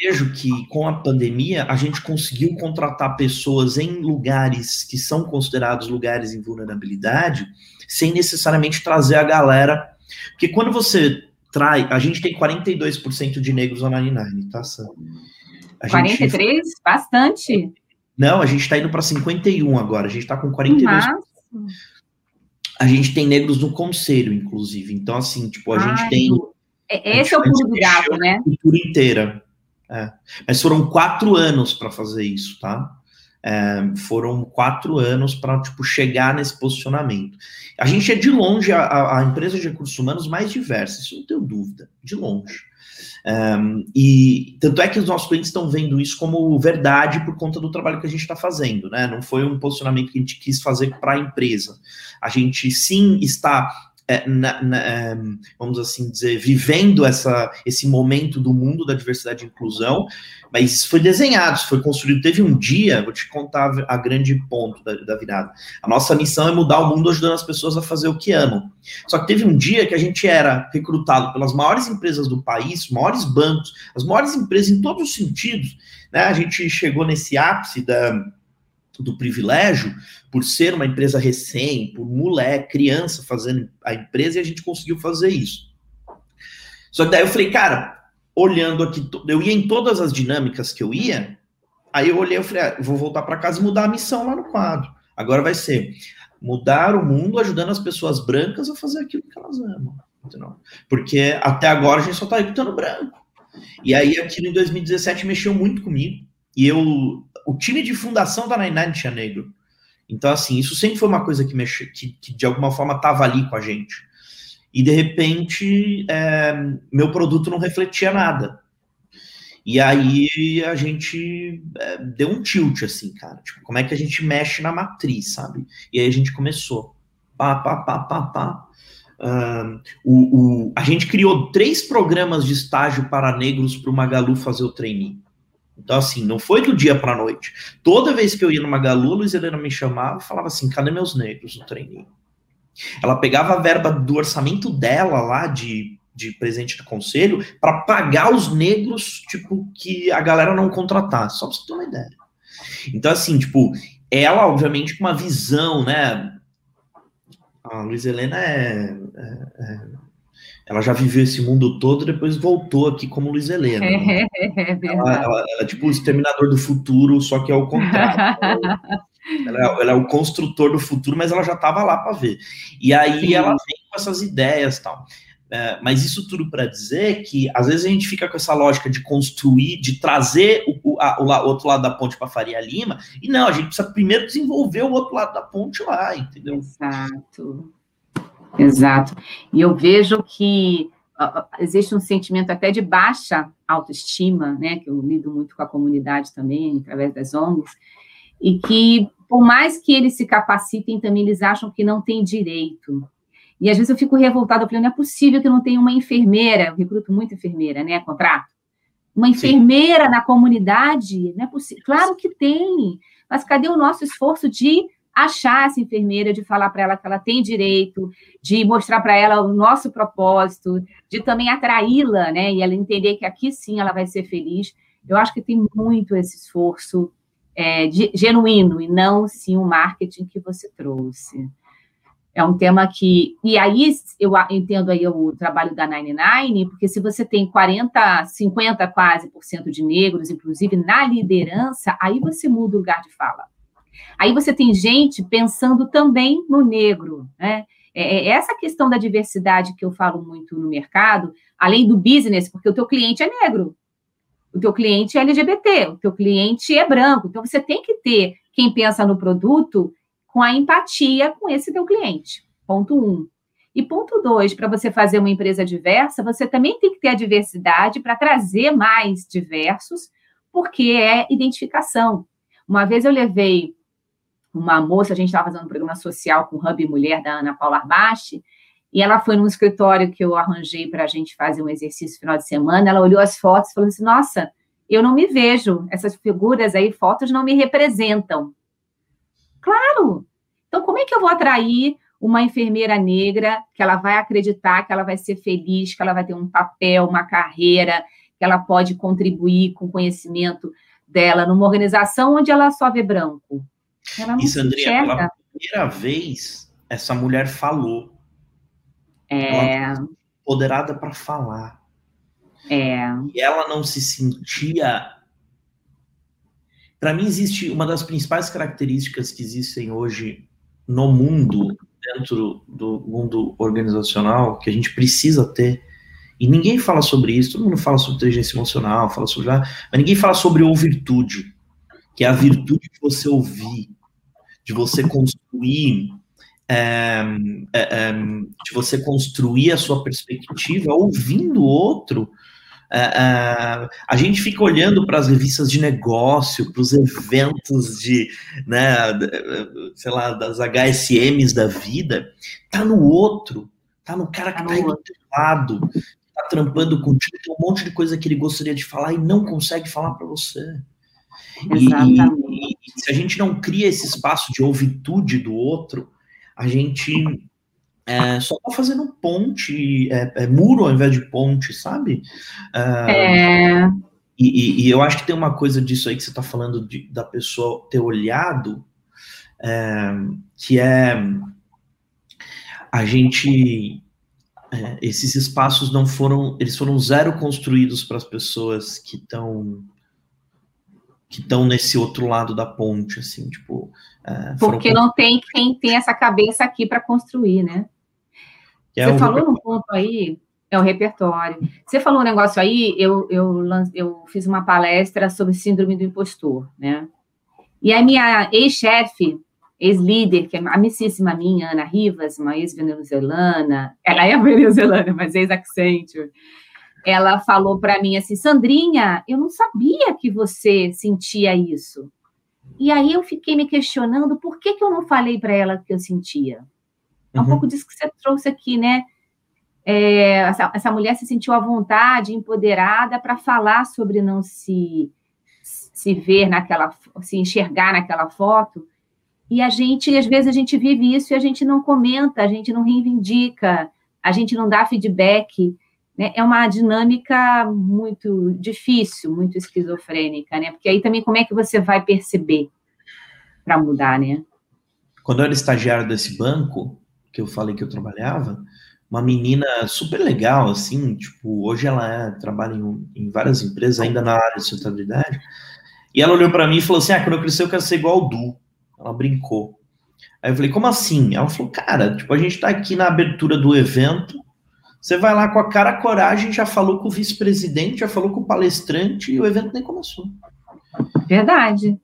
vejo que com a pandemia a gente conseguiu contratar pessoas em lugares que são considerados lugares em vulnerabilidade, sem necessariamente trazer a galera. Porque quando você traz. A gente tem 42% de negros na 99, tá, Sam? A 43? Gente... Bastante. Não, a gente está indo para 51 agora. A gente está com 42. Massa. A gente tem negros no conselho, inclusive. Então, assim, tipo, a Ai, gente tem. É, esse é o pulo do gato, né? A cultura inteira. É. Mas foram quatro anos para fazer isso, tá? É, foram quatro anos para tipo, chegar nesse posicionamento. A gente é de longe a, a, empresa de recursos humanos mais diversa, isso não tenho dúvida, de longe. Um, e tanto é que os nossos clientes estão vendo isso como verdade por conta do trabalho que a gente está fazendo, né? Não foi um posicionamento que a gente quis fazer para a empresa. A gente sim está na, na, é, vamos assim dizer, vivendo essa, esse momento do mundo da diversidade e inclusão, mas isso foi desenhado, isso foi construído. Teve um dia, vou te contar a grande ponto da, da virada. A nossa missão é mudar o mundo ajudando as pessoas a fazer o que amam. Só que teve um dia que a gente era recrutado pelas maiores empresas do país, maiores bancos, as maiores empresas em todos os sentidos. Né? A gente chegou nesse ápice da do privilégio, por ser uma empresa recém, por moleque, criança fazendo a empresa, e a gente conseguiu fazer isso. Só que daí eu falei, cara, olhando aqui, eu ia em todas as dinâmicas que eu ia, aí eu olhei, eu falei, ah, vou voltar para casa e mudar a missão lá no quadro. Agora vai ser mudar o mundo ajudando as pessoas brancas a fazer aquilo que elas amam. Entendeu? Porque até agora a gente só está recrutando branco. E aí aquilo em 2017 mexeu muito comigo. E eu o time de fundação da Nine tinha negro. Então, assim, isso sempre foi uma coisa que, mexe, que, que de alguma forma estava ali com a gente. E, de repente, é, meu produto não refletia nada. E aí a gente é, deu um tilt, assim, cara. Tipo, como é que a gente mexe na matriz, sabe? E aí a gente começou. Pá, pá, pá, pá, pá. Uh, o, o, a gente criou três programas de estágio para negros para o Magalu fazer o trainee. Então, assim, não foi do dia para noite. Toda vez que eu ia numa Galu, a Luiz Helena me chamava e falava assim: cadê meus negros no treininho? Ela pegava a verba do orçamento dela lá de, de presente do conselho para pagar os negros, tipo, que a galera não contratasse, só para você ter uma ideia. Então, assim, tipo, ela, obviamente, com uma visão, né? A Luiz Helena é, é, é ela já viveu esse mundo todo, depois voltou aqui como Luiz Helena. Né? É, ela, ela, ela, é tipo o exterminador do futuro, só que é o contrário. ela, é, ela, é, o construtor do futuro, mas ela já estava lá para ver. E aí Sim. ela vem com essas ideias tal. É, mas isso tudo para dizer que às vezes a gente fica com essa lógica de construir, de trazer o, a, o, o outro lado da ponte para Faria Lima, e não, a gente precisa primeiro desenvolver o outro lado da ponte lá, entendeu? Exato. Exato. E eu vejo que uh, existe um sentimento até de baixa autoestima, né, que eu lido muito com a comunidade também, através das ONGs, e que, por mais que eles se capacitem, também eles acham que não têm direito. E às vezes eu fico revoltada, eu falei, não é possível que não tenha uma enfermeira, eu recruto muito enfermeira, né, contrato, uma enfermeira Sim. na comunidade, não é possível. Claro que tem, mas cadê o nosso esforço de achar essa enfermeira, de falar para ela que ela tem direito, de mostrar para ela o nosso propósito, de também atraí-la, né? E ela entender que aqui sim ela vai ser feliz. Eu acho que tem muito esse esforço é, de, genuíno e não sim o marketing que você trouxe. É um tema que. E aí eu entendo aí o trabalho da 99, porque se você tem 40, 50 quase por cento de negros, inclusive na liderança, aí você muda o lugar de fala. Aí você tem gente pensando também no negro, né? É, é essa questão da diversidade que eu falo muito no mercado, além do business, porque o teu cliente é negro, o teu cliente é LGBT, o teu cliente é branco. Então você tem que ter quem pensa no produto com a empatia com esse teu cliente. Ponto um. E ponto dois, para você fazer uma empresa diversa, você também tem que ter a diversidade para trazer mais diversos, porque é identificação. Uma vez eu levei uma moça, a gente estava fazendo um programa social com o Hub Mulher, da Ana Paula Arbache, e ela foi num escritório que eu arranjei para a gente fazer um exercício final de semana, ela olhou as fotos e falou assim, nossa, eu não me vejo, essas figuras aí, fotos não me representam. Claro! Então, como é que eu vou atrair uma enfermeira negra que ela vai acreditar que ela vai ser feliz, que ela vai ter um papel, uma carreira, que ela pode contribuir com o conhecimento dela numa organização onde ela só vê branco? Ela Sandrinha, pela primeira vez, essa mulher falou. É. Empoderada para falar. É. E ela não se sentia. Para mim, existe uma das principais características que existem hoje no mundo, dentro do mundo organizacional, que a gente precisa ter. E ninguém fala sobre isso, todo mundo fala sobre inteligência emocional, fala sobre. Mas ninguém fala sobre ou virtude que é a virtude de você ouvir, de você construir, é, é, de você construir a sua perspectiva ouvindo o outro. É, a gente fica olhando para as revistas de negócio, para os eventos de, né, sei lá, das HSMs da vida, tá no outro, tá no cara que tá, tá do outro lado, tá trampando contigo, tem um monte de coisa que ele gostaria de falar e não consegue falar para você. Exatamente. E, se a gente não cria esse espaço de ouvitude do outro, a gente é, só tá fazendo ponte, é, é, muro ao invés de ponte, sabe? é. E, e, eu acho que tem uma coisa disso aí que você está falando de, da pessoa ter olhado, é, que é a gente é, esses espaços não foram, eles foram zero construídos para as pessoas que estão que estão nesse outro lado da ponte, assim, tipo. É, Porque não tem quem tem essa cabeça aqui para construir, né? É Você falou num ponto aí, é o repertório. Você falou um negócio aí, eu, eu, eu fiz uma palestra sobre síndrome do impostor, né? E a minha ex-chefe, ex-líder, que é amicíssima minha, Ana Rivas, uma ex-venezuelana, ela é venezuelana, mas ex-Accenture, ela falou para mim assim, Sandrinha, eu não sabia que você sentia isso. E aí eu fiquei me questionando por que, que eu não falei para ela que eu sentia. É um uhum. pouco disso que você trouxe aqui, né? É, essa, essa, mulher se sentiu à vontade, empoderada para falar sobre não se se ver naquela, se enxergar naquela foto. E a gente, às vezes, a gente vive isso e a gente não comenta, a gente não reivindica, a gente não dá feedback. Né? É uma dinâmica muito difícil, muito esquizofrênica, né? Porque aí também como é que você vai perceber para mudar, né? Quando eu era estagiário desse banco, que eu falei que eu trabalhava, uma menina super legal, assim, tipo, hoje ela é, trabalha em, em várias empresas, ainda na área de sustentabilidade, e ela olhou para mim e falou assim, ah, quando eu crescer eu quero ser igual o Du. Ela brincou. Aí eu falei, como assim? Ela falou, cara, tipo, a gente tá aqui na abertura do evento, você vai lá com a cara a coragem, já falou com o vice-presidente, já falou com o palestrante e o evento nem começou. Verdade.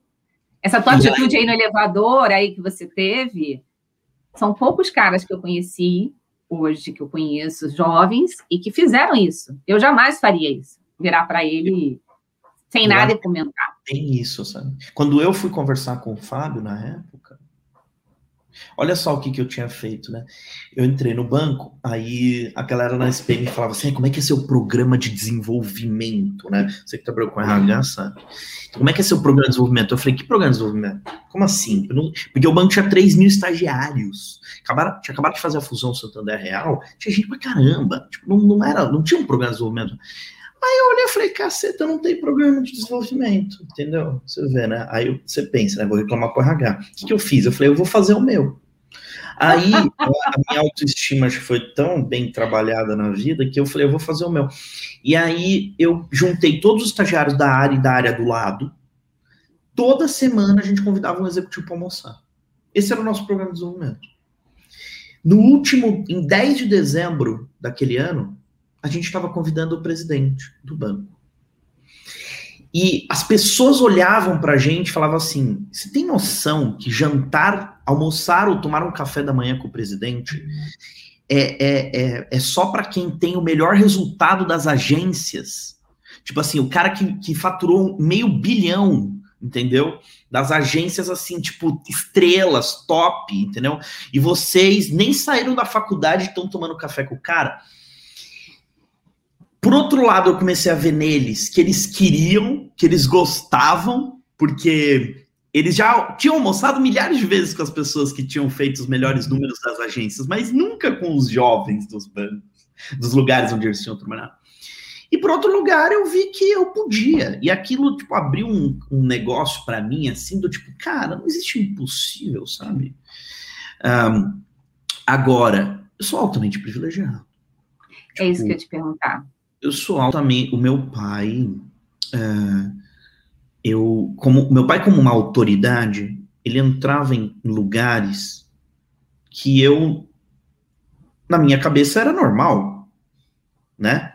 Essa tua atitude aí no elevador aí que você teve, são poucos caras que eu conheci hoje, que eu conheço, jovens, e que fizeram isso. Eu jamais faria isso. Virar para ele sem nada e comentar. Tem isso, sabe? Quando eu fui conversar com o Fábio na época, Olha só o que, que eu tinha feito, né? Eu entrei no banco, aí a galera na SPM falava assim: como é que é seu programa de desenvolvimento, né? Você que trabalhou com RH sabe. Como é que é seu programa de desenvolvimento? Eu falei: que programa de desenvolvimento? Como assim? Não... Porque o banco tinha 3 mil estagiários. Acabaram, tinha acabado de fazer a fusão Santander Real, tinha gente pra caramba. Tipo, não, não, era, não tinha um programa de desenvolvimento. Aí eu olhei e falei, caceta, não tem programa de desenvolvimento, entendeu? Você vê, né? Aí você pensa, né? Vou reclamar com o RH. O que, que eu fiz? Eu falei, eu vou fazer o meu. Aí a minha autoestima foi tão bem trabalhada na vida que eu falei, eu vou fazer o meu. E aí eu juntei todos os estagiários da área e da área do lado. Toda semana a gente convidava um executivo para almoçar. Esse era o nosso programa de desenvolvimento. No último, em 10 de dezembro daquele ano, a gente estava convidando o presidente do banco. E as pessoas olhavam para a gente e falavam assim: você tem noção que jantar, almoçar ou tomar um café da manhã com o presidente é, é, é, é só para quem tem o melhor resultado das agências? Tipo assim, o cara que, que faturou meio bilhão, entendeu? Das agências assim, tipo, estrelas, top, entendeu? E vocês nem saíram da faculdade e estão tomando café com o cara. Por outro lado, eu comecei a ver neles que eles queriam, que eles gostavam, porque eles já tinham almoçado milhares de vezes com as pessoas que tinham feito os melhores números das agências, mas nunca com os jovens dos bancos, dos lugares onde eles tinham trabalhado. E por outro lugar, eu vi que eu podia. E aquilo, tipo, abriu um, um negócio para mim, assim, do tipo, cara, não existe impossível, sabe? Um, agora, eu sou altamente privilegiado. É tipo, isso que eu ia te perguntar eu sou altamente. O meu pai. É, eu, como meu pai, como uma autoridade, ele entrava em lugares que eu, na minha cabeça, era normal, né?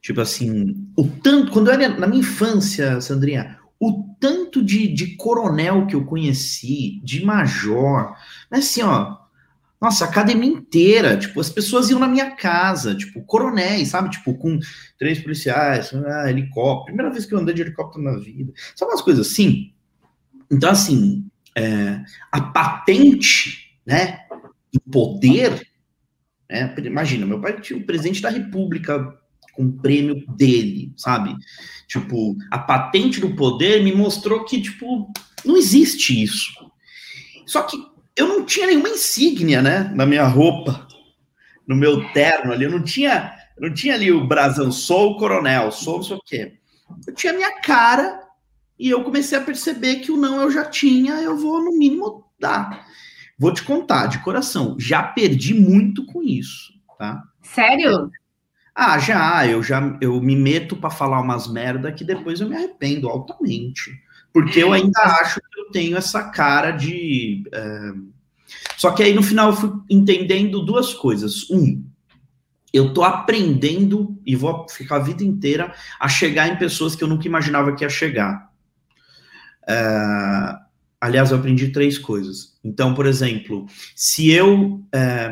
Tipo assim, o tanto, quando eu era na minha infância, Sandrinha, o tanto de, de coronel que eu conheci, de major, mas assim, ó, nossa, academia inteira, tipo, as pessoas iam na minha casa, tipo, coronéis, sabe? Tipo, com três policiais, ah, helicóptero. Primeira vez que eu andei de helicóptero na vida. Sabe umas coisas assim? Então, assim, é, a patente, né, do poder, né, imagina, meu pai tinha o presidente da república com o prêmio dele, sabe? Tipo, a patente do poder me mostrou que, tipo, não existe isso. Só que eu não tinha nenhuma insígnia, né, na minha roupa, no meu terno ali, eu não tinha, não tinha ali o brasão, sou o coronel, sou não sei o quê. Eu tinha minha cara e eu comecei a perceber que o não eu já tinha, eu vou no mínimo dar. Vou te contar, de coração, já perdi muito com isso, tá? Sério? Ah, já, eu já eu me meto para falar umas merda que depois eu me arrependo altamente. Porque eu ainda acho que eu tenho essa cara de. É... Só que aí no final eu fui entendendo duas coisas. Um, eu tô aprendendo e vou ficar a vida inteira a chegar em pessoas que eu nunca imaginava que ia chegar. É... Aliás, eu aprendi três coisas. Então, por exemplo, se eu. É...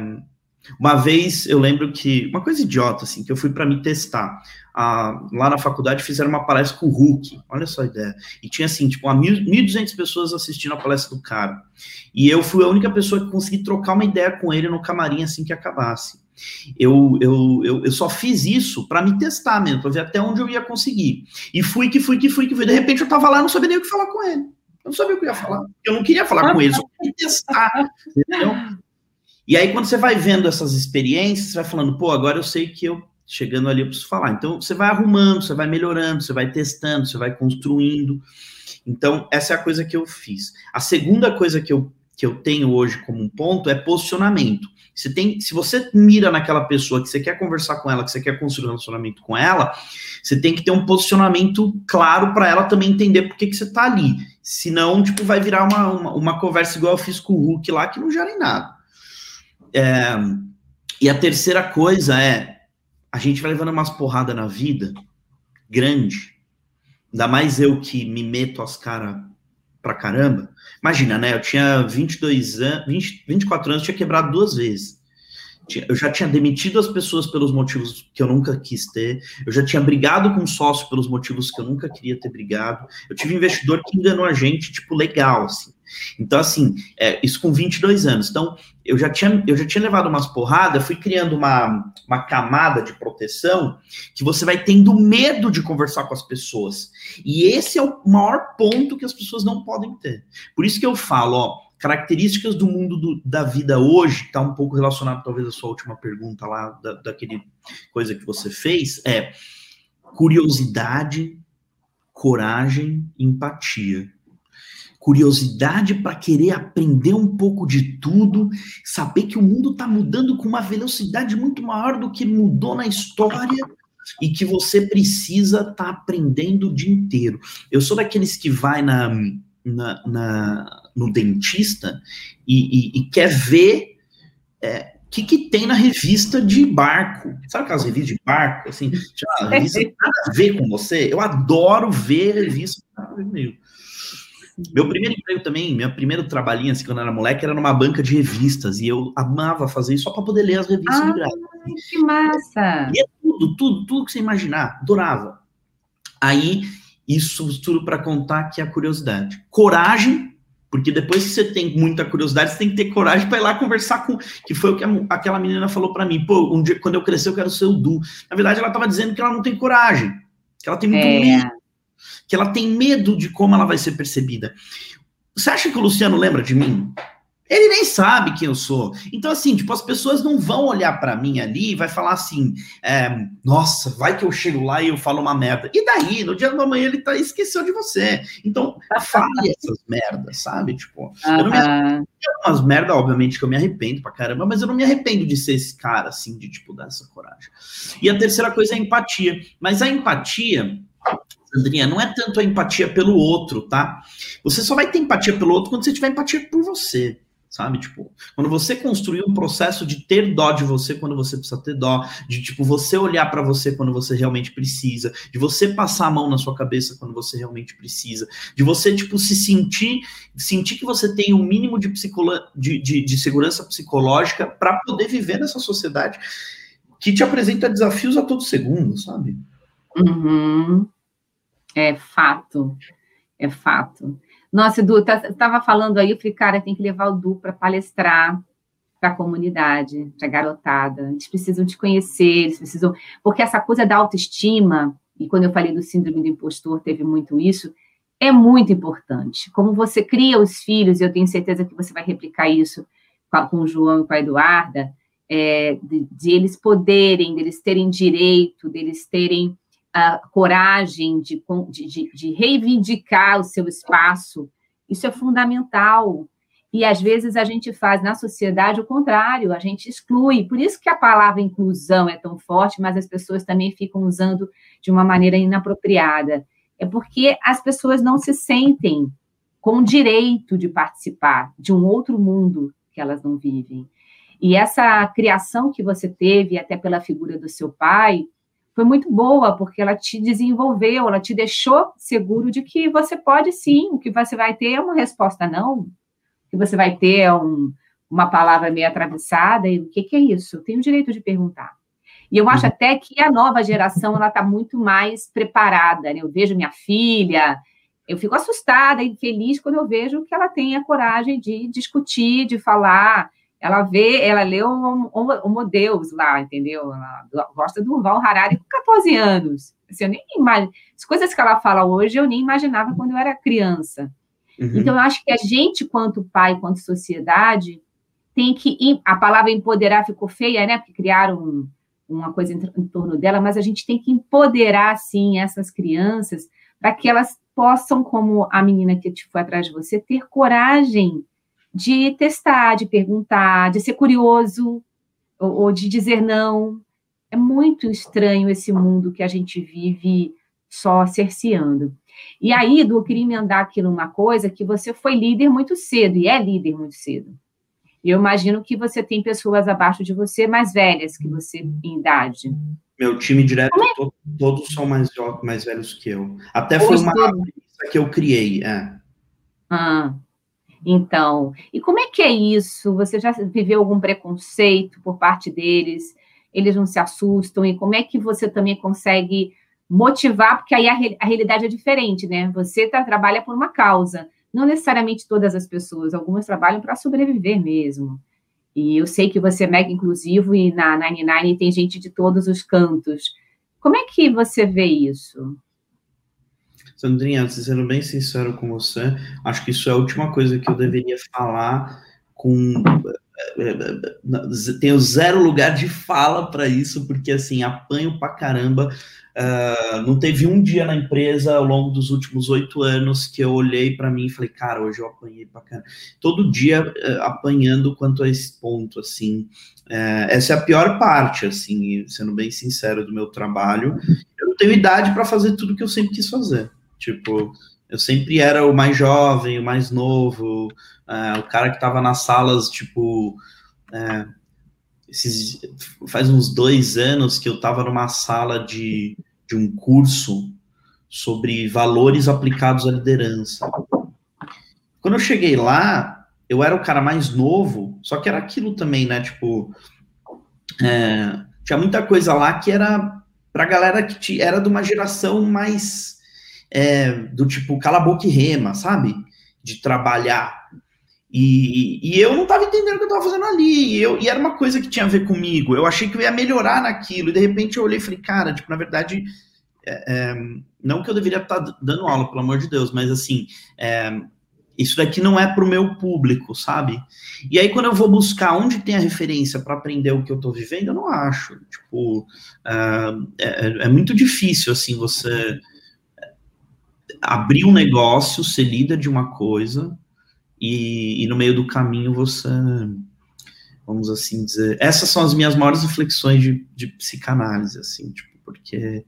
Uma vez eu lembro que. Uma coisa idiota, assim, que eu fui para me testar a, lá na faculdade fizeram uma palestra com o Hulk, olha só a ideia. E tinha assim, tipo, 1.200 pessoas assistindo a palestra do cara. E eu fui a única pessoa que consegui trocar uma ideia com ele no camarim assim que acabasse. Eu, eu, eu, eu só fiz isso para me testar mesmo, para ver até onde eu ia conseguir. E fui que fui que fui que fui. De repente eu tava lá, não sabia nem o que falar com ele. Eu não sabia o que ia falar. Eu não queria falar com ele, só queria testar. Entendeu? E aí, quando você vai vendo essas experiências, você vai falando, pô, agora eu sei que eu chegando ali eu preciso falar. Então, você vai arrumando, você vai melhorando, você vai testando, você vai construindo. Então, essa é a coisa que eu fiz. A segunda coisa que eu, que eu tenho hoje como um ponto é posicionamento. Você tem, se você mira naquela pessoa que você quer conversar com ela, que você quer construir um relacionamento com ela, você tem que ter um posicionamento claro para ela também entender por que, que você está ali. Senão, tipo, vai virar uma, uma, uma, conversa igual eu fiz com o Hulk lá, que não gera em nada. É, e a terceira coisa é a gente vai levando umas porradas na vida grande. Ainda mais eu que me meto as caras pra caramba. Imagina, né? Eu tinha 22 anos, 20, 24 anos, tinha quebrado duas vezes. Eu já tinha demitido as pessoas pelos motivos que eu nunca quis ter. Eu já tinha brigado com um sócio pelos motivos que eu nunca queria ter brigado. Eu tive investidor que enganou a gente, tipo, legal, assim. Então, assim, é, isso com 22 anos. Então, eu já tinha, eu já tinha levado umas porradas, fui criando uma, uma camada de proteção que você vai tendo medo de conversar com as pessoas. E esse é o maior ponto que as pessoas não podem ter. Por isso que eu falo, ó, características do mundo do, da vida hoje, está um pouco relacionado talvez à sua última pergunta lá, da, daquele coisa que você fez, é curiosidade, coragem, empatia curiosidade para querer aprender um pouco de tudo, saber que o mundo está mudando com uma velocidade muito maior do que mudou na história e que você precisa estar tá aprendendo o dia inteiro. Eu sou daqueles que vai na, na, na no dentista e, e, e quer ver é, o que, que tem na revista de barco. Sabe aquelas revistas de barco? Assim, já, revista nada a ver com você. Eu adoro ver revista. Meu. Meu primeiro emprego também, meu primeiro trabalhinho, assim, quando eu era moleque, era numa banca de revistas. E eu amava fazer isso só para poder ler as revistas ah, de graça. Que massa! Lia tudo, tudo, tudo que você imaginar. Adorava. Aí, isso tudo para contar que é a curiosidade. Coragem, porque depois que você tem muita curiosidade, você tem que ter coragem para ir lá conversar com. Que foi o que a, aquela menina falou para mim. Pô, um dia, quando eu crescer, eu quero ser o Du. Na verdade, ela estava dizendo que ela não tem coragem, que ela tem muito é. medo que ela tem medo de como ela vai ser percebida. Você acha que o Luciano lembra de mim? Ele nem sabe quem eu sou. Então, assim, tipo, as pessoas não vão olhar para mim ali e vai falar assim: é, nossa, vai que eu chego lá e eu falo uma merda. E daí, no dia da manhã, ele tá, esqueceu de você. Então, fale essas merdas, sabe? Tipo, uh -huh. eu não me arrependo umas merdas, obviamente, que eu me arrependo pra caramba, mas eu não me arrependo de ser esse cara, assim, de, tipo, dar essa coragem. E a terceira coisa é a empatia. Mas a empatia Sandrinha, não é tanto a empatia pelo outro, tá? Você só vai ter empatia pelo outro quando você tiver empatia por você, sabe? Tipo, quando você construir um processo de ter dó de você quando você precisa ter dó, de tipo você olhar para você quando você realmente precisa, de você passar a mão na sua cabeça quando você realmente precisa, de você tipo se sentir, sentir que você tem um mínimo de, de, de, de segurança psicológica para poder viver nessa sociedade que te apresenta desafios a todo segundo, sabe? Uhum. É fato, é fato. Nossa, Edu, estava falando aí, eu falei, cara, tem que levar o Du para palestrar para a comunidade, para a garotada. Eles precisam te conhecer, eles precisam. Porque essa coisa da autoestima, e quando eu falei do síndrome do impostor, teve muito isso, é muito importante. Como você cria os filhos, e eu tenho certeza que você vai replicar isso com o João e com a Eduarda, é, de, de, eles poderem, deles terem direito, deles terem a coragem de, de, de reivindicar o seu espaço, isso é fundamental. E às vezes a gente faz na sociedade o contrário, a gente exclui. Por isso que a palavra inclusão é tão forte, mas as pessoas também ficam usando de uma maneira inapropriada. É porque as pessoas não se sentem com direito de participar de um outro mundo que elas não vivem. E essa criação que você teve, até pela figura do seu pai, foi muito boa, porque ela te desenvolveu, ela te deixou seguro de que você pode sim, o que você vai ter é uma resposta não, que você vai ter é um, uma palavra meio atravessada, e o que, que é isso? Eu tenho o direito de perguntar. E eu acho uhum. até que a nova geração ela está muito mais preparada. Né? Eu vejo minha filha, eu fico assustada e feliz quando eu vejo que ela tem a coragem de discutir, de falar, ela vê, ela leu o Homo Deus lá, entendeu? Ela gosta do Val Harari com 14 anos. Assim, eu nem imagino, as coisas que ela fala hoje eu nem imaginava quando eu era criança. Uhum. Então, eu acho que a gente, quanto pai, quanto sociedade, tem que. A palavra empoderar ficou feia, né? Porque criaram uma coisa em, torno dela, mas a gente tem que empoderar, sim, essas crianças para que elas possam, como a menina que foi atrás de você, ter coragem de testar, de perguntar, de ser curioso ou, ou de dizer não. É muito estranho esse mundo que a gente vive só cerceando. E aí, Edu, eu queria emendar aqui numa coisa que você foi líder muito cedo, e é líder muito cedo. Eu imagino que você tem pessoas abaixo de você mais velhas que você em idade. Meu time direto, é? todos, todos são mais, mais velhos que eu. Até foi uma coisa que eu criei. É. Ah, então, e como é que é isso? Você já viveu algum preconceito por parte deles? Eles não se assustam? E como é que você também consegue motivar? Porque aí a, a realidade é diferente, né? Você tá, trabalha por uma causa. Não necessariamente todas as pessoas, algumas trabalham para sobreviver mesmo. E eu sei que você é mega inclusivo e na 99 tem gente de todos os cantos. Como é que você vê isso? Sandrinha, sendo bem sincero com você, acho que isso é a última coisa que eu deveria falar com tenho zero lugar de fala para isso, porque assim, apanho pra caramba. Uh, não teve um dia na empresa ao longo dos últimos oito anos que eu olhei para mim e falei, cara, hoje eu apanhei pra caramba. Todo dia uh, apanhando quanto a esse ponto, assim. Uh, essa é a pior parte, assim, sendo bem sincero do meu trabalho. Eu não tenho idade para fazer tudo que eu sempre quis fazer. Tipo, eu sempre era o mais jovem, o mais novo, uh, o cara que estava nas salas, tipo, uh, esses, faz uns dois anos que eu estava numa sala de, de um curso sobre valores aplicados à liderança. Quando eu cheguei lá, eu era o cara mais novo, só que era aquilo também, né? Tipo, é, tinha muita coisa lá que era para galera que era de uma geração mais é, do tipo cala a boca e rema, sabe? De trabalhar. E, e eu não estava entendendo o que eu estava fazendo ali. E, eu, e era uma coisa que tinha a ver comigo. Eu achei que eu ia melhorar naquilo. E de repente eu olhei e falei, cara, tipo, na verdade, é, é, não que eu deveria estar tá dando aula, pelo amor de Deus, mas assim, é, isso daqui não é para o meu público, sabe? E aí, quando eu vou buscar onde tem a referência para aprender o que eu estou vivendo, eu não acho. Tipo, é, é, é, muito difícil, assim, você abrir um negócio, ser líder de uma coisa, e, e, no meio do caminho você, vamos assim dizer, essas são as minhas maiores reflexões de, de psicanálise, assim, tipo, porque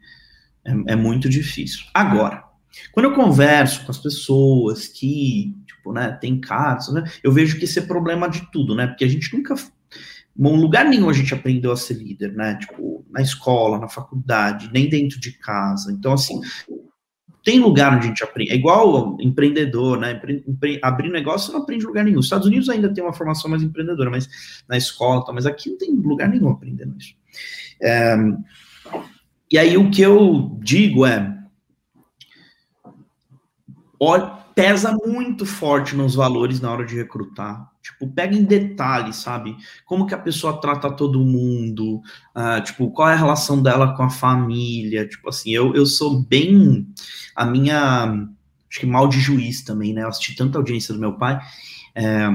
é, é, muito difícil. Agora, Quando eu converso com as pessoas que, tipo, né, tem casos, né, eu vejo que esse é problema de tudo, né? Porque a gente nunca em lugar nenhum a gente aprendeu a ser líder, né? Tipo, na escola, na faculdade, nem dentro de casa. Então, assim, tem lugar onde a gente aprende. É igual empreendedor, né? Empre, empre, abrir negócio não aprende lugar nenhum. Os Estados Unidos ainda tem uma formação mais empreendedora, mas na escola, mas aqui não tem lugar nenhum aprendendo isso. É, e aí o que eu digo é. Olha, pesa muito forte nos valores na hora de recrutar. Tipo, pega em detalhe, sabe? Como que a pessoa trata todo mundo, uh, tipo, qual é a relação dela com a família, tipo assim, eu, eu sou bem, a minha, acho que mal de juiz também, né? Eu assisti tanta audiência do meu pai, é,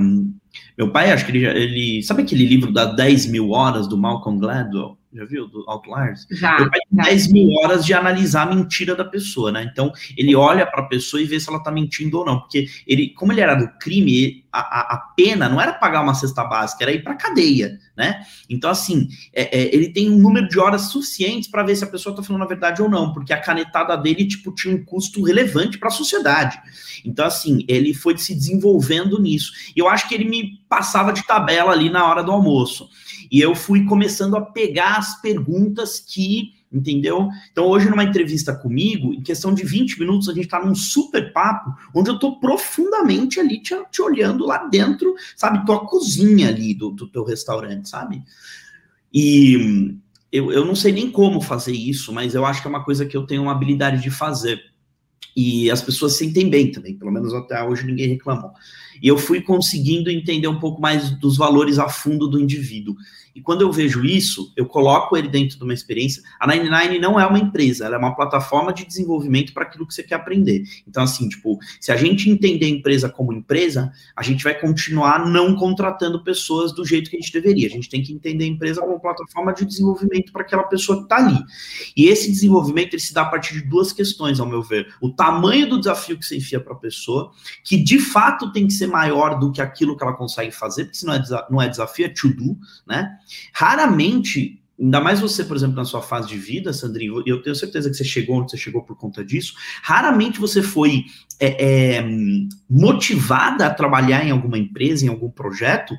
meu pai, acho que ele, ele, sabe aquele livro da 10 mil horas do Malcolm Gladwell? Já viu? Do Outliers? Já. Meu pai tem 10 mil horas de analisar a mentira da pessoa, né? Então, ele olha para a pessoa e vê se ela tá mentindo ou não. Porque ele, como ele era do crime, a, a, a pena não era pagar uma cesta básica, era ir para cadeia, né? Então, assim, é, é, ele tem um número de horas suficientes para ver se a pessoa tá falando a verdade ou não, porque a canetada dele, tipo, tinha um custo relevante para a sociedade. Então, assim, ele foi se desenvolvendo nisso. E eu acho que ele me passava de tabela ali na hora do almoço. E eu fui começando a pegar as perguntas que, entendeu? Então, hoje, numa entrevista comigo, em questão de 20 minutos, a gente está num super papo, onde eu estou profundamente ali te, te, olhando lá dentro, sabe? Tua cozinha ali do, do teu restaurante, sabe? E eu, eu não sei nem como fazer isso, mas eu acho que é uma coisa que eu tenho uma habilidade de fazer. E as pessoas sentem bem também, pelo menos até hoje ninguém reclamou. E eu fui conseguindo entender um pouco mais dos valores a fundo do indivíduo. E quando eu vejo isso, eu coloco ele dentro de uma experiência. A 99 não é uma empresa, ela é uma plataforma de desenvolvimento para aquilo que você quer aprender. Então, assim, tipo, se a gente entender a empresa como empresa, a gente vai continuar não contratando pessoas do jeito que a gente deveria. A gente tem que entender a empresa como plataforma de desenvolvimento para aquela pessoa que está ali. E esse desenvolvimento ele se dá a partir de duas questões, ao meu ver. O tamanho do desafio que você enfia para a pessoa, que de fato tem que ser maior do que aquilo que ela consegue fazer, porque se não é, não é desafio, é to do, né? Raramente, ainda mais você, por exemplo, na sua fase de vida, Sandrinho, eu tenho certeza que você chegou onde você chegou por conta disso. Raramente você foi é, é, motivada a trabalhar em alguma empresa, em algum projeto,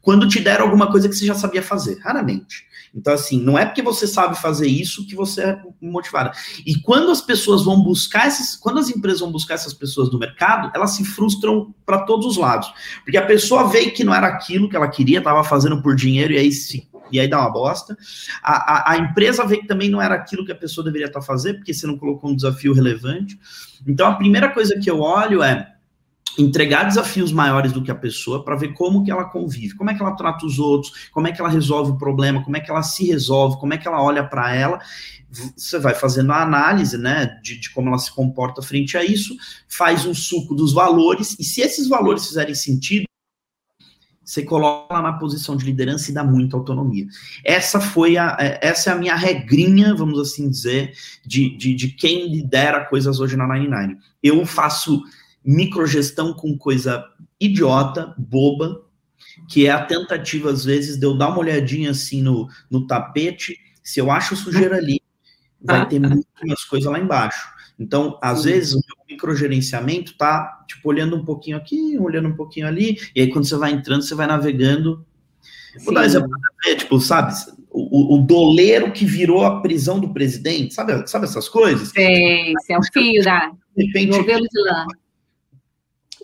quando te deram alguma coisa que você já sabia fazer. Raramente. Então, assim, não é porque você sabe fazer isso que você é motivada. E quando as pessoas vão buscar esses, quando as empresas vão buscar essas pessoas no mercado, elas se frustram para todos os lados. Porque a pessoa veio que não era aquilo que ela queria, estava fazendo por dinheiro e aí se e aí dá uma bosta. A, a, a, empresa vê que também não era aquilo que a pessoa deveria estar tá fazendo, porque você não colocou um desafio relevante. Então, a primeira coisa que eu olho é entregar desafios maiores do que a pessoa para ver como que ela convive, como é que ela trata os outros, como é que ela resolve o problema, como é que ela se resolve, como é que ela olha para ela. Você vai fazendo a análise, né, de, de, como ela se comporta frente a isso, faz um suco dos valores e se esses valores fizerem sentido, você coloca ela na posição de liderança e dá muita autonomia. Essa foi a, é, essa é a minha regrinha, vamos assim dizer, de, de, de quem lidera coisas hoje na 99. Eu faço microgestão com coisa idiota, boba, que é a tentativa, às vezes, de eu dar uma olhadinha assim no, no tapete, se eu acho sujeira ali, vai ter muitas coisas lá embaixo. Então, às Sim. vezes, o meu microgerenciamento tá, tipo, olhando um pouquinho aqui, olhando um pouquinho ali, e aí quando você vai entrando, você vai navegando. Sim. Vou dar um exemplo ver, tipo, sabe, o, o, doleiro que virou a prisão do presidente, sabe, sabe essas coisas? Sim, é o fio da, de repente, novelo de lã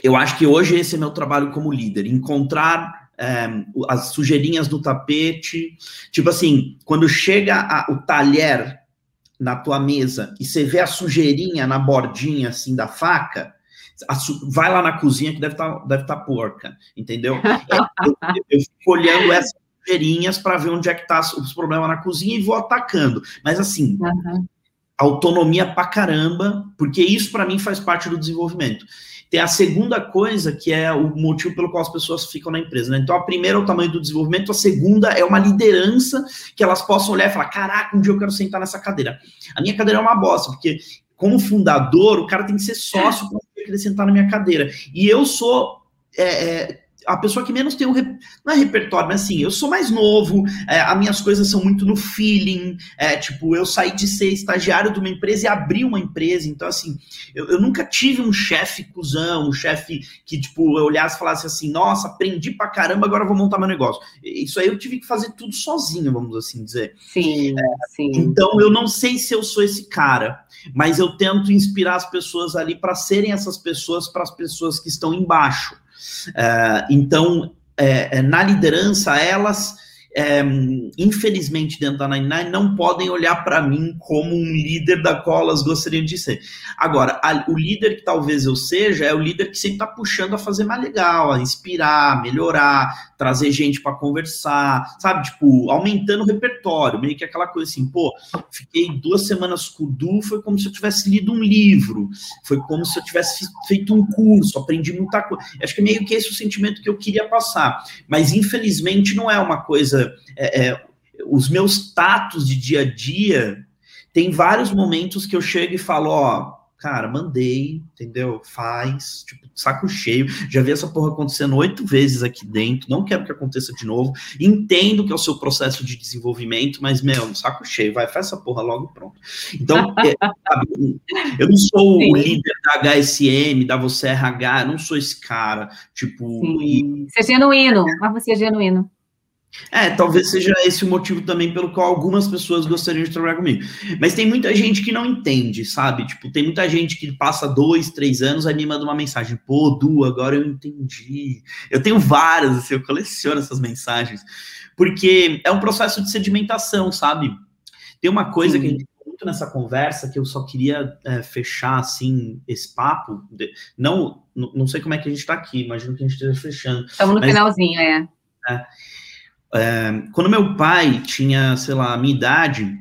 eu acho que hoje esse é meu trabalho como líder, encontrar é, as sujeirinhas do tapete, tipo assim, quando chega a, o talher na tua mesa e você vê a sujeirinha na bordinha assim da faca, vai lá na cozinha que deve estar tá, deve tá porca, entendeu? É, eu, eu fico olhando essas sujeirinhas para ver onde é que tá os problemas na cozinha e vou atacando. Mas assim, uhum. autonomia pra caramba, porque isso para mim faz parte do desenvolvimento. Tem a segunda coisa, que é o motivo pelo qual as pessoas ficam na empresa. Né? Então, a primeira é o tamanho do desenvolvimento, a segunda é uma liderança que elas possam olhar e falar: caraca, um dia eu quero sentar nessa cadeira. A minha cadeira é uma bosta, porque como fundador, o cara tem que ser sócio para sentar na minha cadeira. E eu sou. É, é, a pessoa que menos tem o. Não é repertório, mas assim, eu sou mais novo, é, as minhas coisas são muito no feeling. É, tipo, eu saí de ser estagiário de uma empresa e abri uma empresa. Então, assim, eu, eu nunca tive um chefe cuzão, um chefe que, tipo, eu olhasse e falasse assim: nossa, aprendi pra caramba, agora vou montar meu negócio. Isso aí eu tive que fazer tudo sozinho, vamos assim dizer. Sim, é, sim. Então, eu não sei se eu sou esse cara, mas eu tento inspirar as pessoas ali para serem essas pessoas para as pessoas que estão embaixo. Uh, então, é, é, na liderança, elas, é, infelizmente, dentro da Nine Nine, não podem olhar para mim como um líder da qual elas gostariam de ser. Agora, a, o líder que talvez eu seja é o líder que sempre está puxando a fazer mais legal, a inspirar, melhorar, trazer gente para conversar, sabe? Tipo, aumentando o repertório, meio que aquela coisa assim, pô, fiquei duas semanas com o Du, foi como se eu tivesse lido um livro, foi como se eu tivesse feito um curso, aprendi muita coisa. Acho que é meio que esse o sentimento que eu queria passar, mas infelizmente não é uma coisa. É, é, os meus tatos de dia a dia tem vários momentos que eu chego e falo, ó, cara, mandei, entendeu? Faz, tipo, saco cheio. Já vi essa porra acontecendo oito vezes aqui dentro, não quero que aconteça de novo. Entendo que é o seu processo de desenvolvimento, mas, meu, saco cheio, vai, faz essa porra logo pronto. Então, é, sabe, eu não sou Sim. o líder da HSM, da Você RH, eu não sou esse cara, tipo... E... Você é genuíno, mas você é genuíno. É, talvez seja esse o motivo também pelo qual algumas pessoas gostariam de trabalhar comigo. Mas tem muita gente que não entende, sabe? Tipo, tem muita gente que passa dois, três anos aí me manda uma mensagem. Pô, Du, agora eu entendi. Eu tenho várias, assim, eu coleciono essas mensagens. Porque é um processo de sedimentação, sabe? Tem uma coisa Sim. que a gente muito nessa conversa que eu só queria é, fechar, assim, esse papo. Não, não sei como é que a gente está aqui, imagino que a gente esteja fechando. Estamos no mas, finalzinho, é. é é, quando meu pai tinha, sei lá, a minha idade,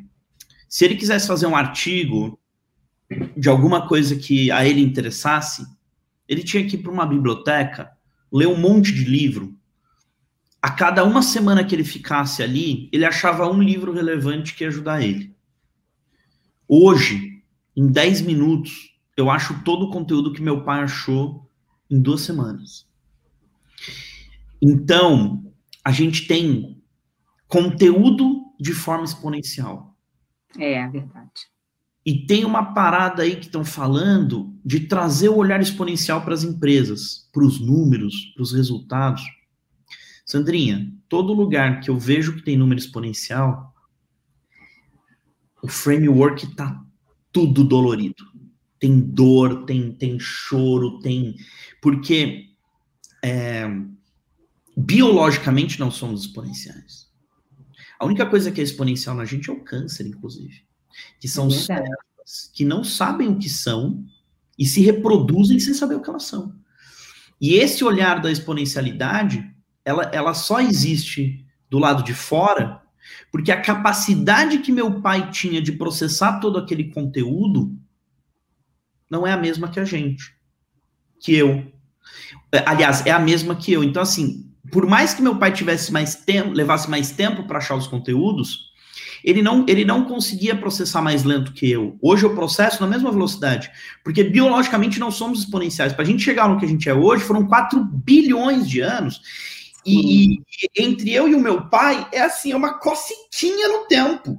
se ele quisesse fazer um artigo de alguma coisa que a ele interessasse, ele tinha que ir para uma biblioteca, ler um monte de livro. A cada uma semana que ele ficasse ali, ele achava um livro relevante que ia ajudar ele. Hoje, em 10 minutos, eu acho todo o conteúdo que meu pai achou em duas semanas. Então, a gente tem conteúdo de forma exponencial. É, é verdade. E tem uma parada aí que estão falando de trazer o olhar exponencial para as empresas, para os números, para os resultados. Sandrinha, todo lugar que eu vejo que tem número exponencial, o framework está tudo dolorido. Tem dor, tem, tem choro, tem. Porque é, biologicamente não somos exponenciais. A única coisa que é exponencial na gente é o câncer, inclusive. Que são é células que não sabem o que são e se reproduzem sem saber o que elas são. E esse olhar da exponencialidade, ela, ela só existe do lado de fora, porque a capacidade que meu pai tinha de processar todo aquele conteúdo não é a mesma que a gente, que eu. Aliás, é a mesma que eu. Então, assim, por mais que meu pai tivesse mais tempo, levasse mais tempo para achar os conteúdos, ele não, ele não conseguia processar mais lento que eu. Hoje eu processo na mesma velocidade, porque biologicamente não somos exponenciais. Para a gente chegar no que a gente é hoje, foram 4 bilhões de anos. E, e, entre eu e o meu pai, é assim, é uma cocequinha no tempo.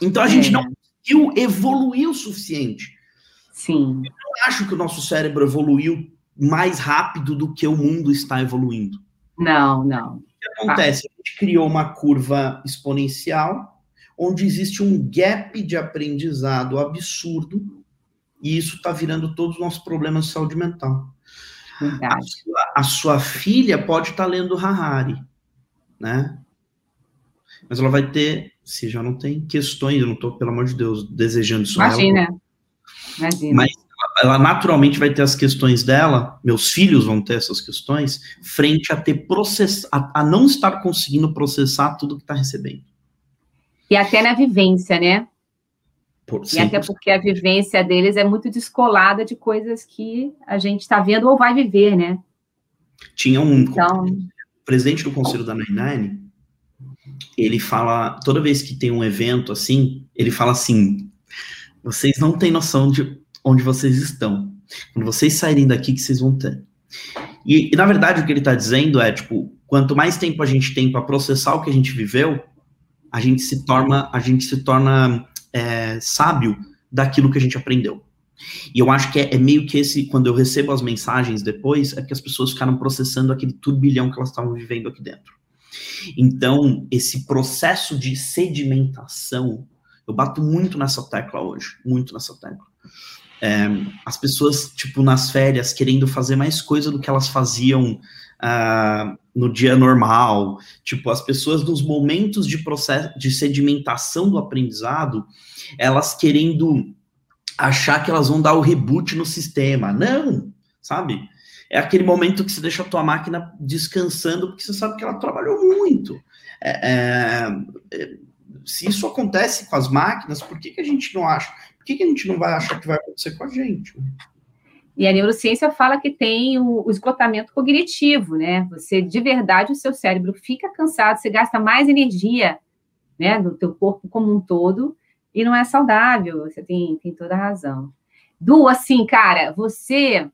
Então a é. gente não conseguiu evoluir o suficiente. Sim. Eu não acho que o nosso cérebro evoluiu mais rápido do que o mundo está evoluindo. Não, não. O que acontece? A gente criou uma curva exponencial, onde existe um gap de aprendizado absurdo, e isso está virando todos os nossos problemas de saúde mental. A sua, a sua, filha pode estar tá lendo Harari, né? Mas ela vai ter, se já não tem questões, eu não estou, pelo amor de Deus, desejando isso. Imagina. Imagina. Mas ela naturalmente vai ter as questões dela, meus filhos vão ter essas questões, frente a ter process, a, a não estar conseguindo processar tudo que está recebendo. E até na vivência, né? Por, e até porque a vivência deles é muito descolada de coisas que a gente está vendo ou vai viver, né? Tinha um então... presidente do conselho da Nine ele fala, toda vez que tem um evento assim, ele fala assim: vocês não têm noção de onde vocês estão. Quando vocês saírem daqui, que vocês vão ter. E, e, na verdade, o que ele está dizendo é, tipo, quanto mais tempo a gente tem para processar o que a gente viveu, a gente se torna, a gente se torna é, sábio daquilo que a gente aprendeu. E eu acho que é, é, meio que esse, quando eu recebo as mensagens depois, é que as pessoas ficaram processando aquele turbilhão que elas estavam vivendo aqui dentro. Então, esse processo de sedimentação, eu bato muito nessa tecla hoje, muito nessa tecla. É, as pessoas, tipo, nas férias, querendo fazer mais coisa do que elas faziam uh, no dia normal. Tipo, as pessoas nos momentos de processo de sedimentação do aprendizado, elas querendo achar que elas vão dar o reboot no sistema. Não, sabe? É aquele momento que você deixa a tua máquina descansando, porque você sabe que ela trabalhou muito. É, é, se isso acontece com as máquinas, por que, que a gente não acha? Por que, que a gente não vai achar que vai acontecer com a gente? E a neurociência fala que tem o, o, esgotamento cognitivo, né? Você, de verdade, o seu cérebro fica cansado, você gasta mais energia, né, do teu corpo como um todo, e não é saudável, você tem, tem toda a razão. Du, assim, cara, você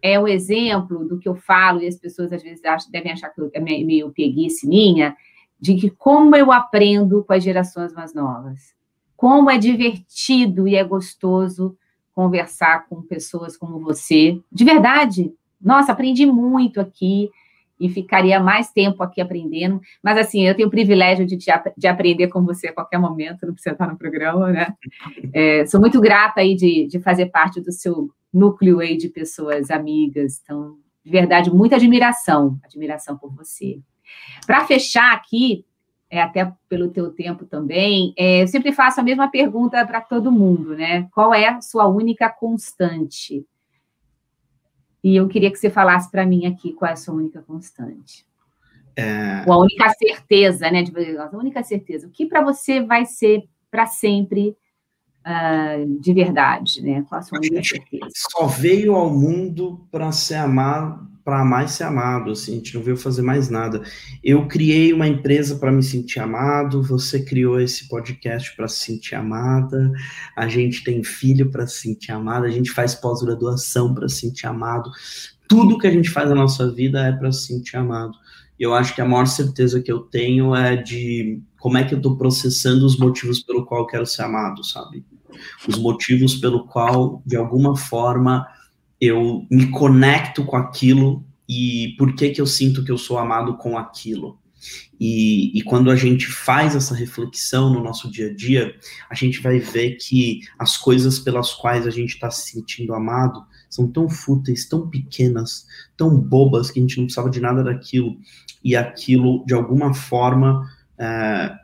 é o exemplo do que eu falo, e as pessoas às vezes acham, devem achar que é meio preguiça minha, de que como eu aprendo com as gerações mais novas. Como é divertido e é gostoso conversar com pessoas como você. De verdade, nossa, aprendi muito aqui e ficaria mais tempo aqui aprendendo. Mas, assim, eu tenho o privilégio de, te, de aprender com você a qualquer momento, não precisa estar no programa, né? É, sou muito grata aí de, de fazer parte do seu núcleo aí de pessoas amigas. Então, de verdade, muita admiração, admiração por você. Para fechar aqui, é, até pelo teu tempo também, é, eu sempre faço a mesma pergunta para todo mundo, né? Qual é a sua única constante? E eu queria que você falasse para mim aqui qual é a sua única constante. É... Ou a única certeza, né? A única certeza. O que para você vai ser para sempre uh, de verdade, né? Qual a sua única certeza? Só veio ao mundo para ser amado, para e ser amado. Assim, a gente não veio fazer mais nada. Eu criei uma empresa para me sentir amado. Você criou esse podcast para se sentir amada. A gente tem filho para se sentir amado. A gente faz pós-graduação para se sentir amado. Tudo que a gente faz na nossa vida é para se sentir amado. E eu acho que a maior certeza que eu tenho é de como é que eu estou processando os motivos pelo qual eu quero ser amado, sabe? Os motivos pelo qual, de alguma forma, eu me conecto com aquilo e por que que eu sinto que eu sou amado com aquilo. E, e, quando a gente faz essa reflexão no nosso dia a dia, a gente vai ver que as coisas pelas quais a gente está se sentindo amado são tão fúteis, tão pequenas, tão bobas, que a gente não precisava de nada daquilo. E aquilo, de alguma forma, é,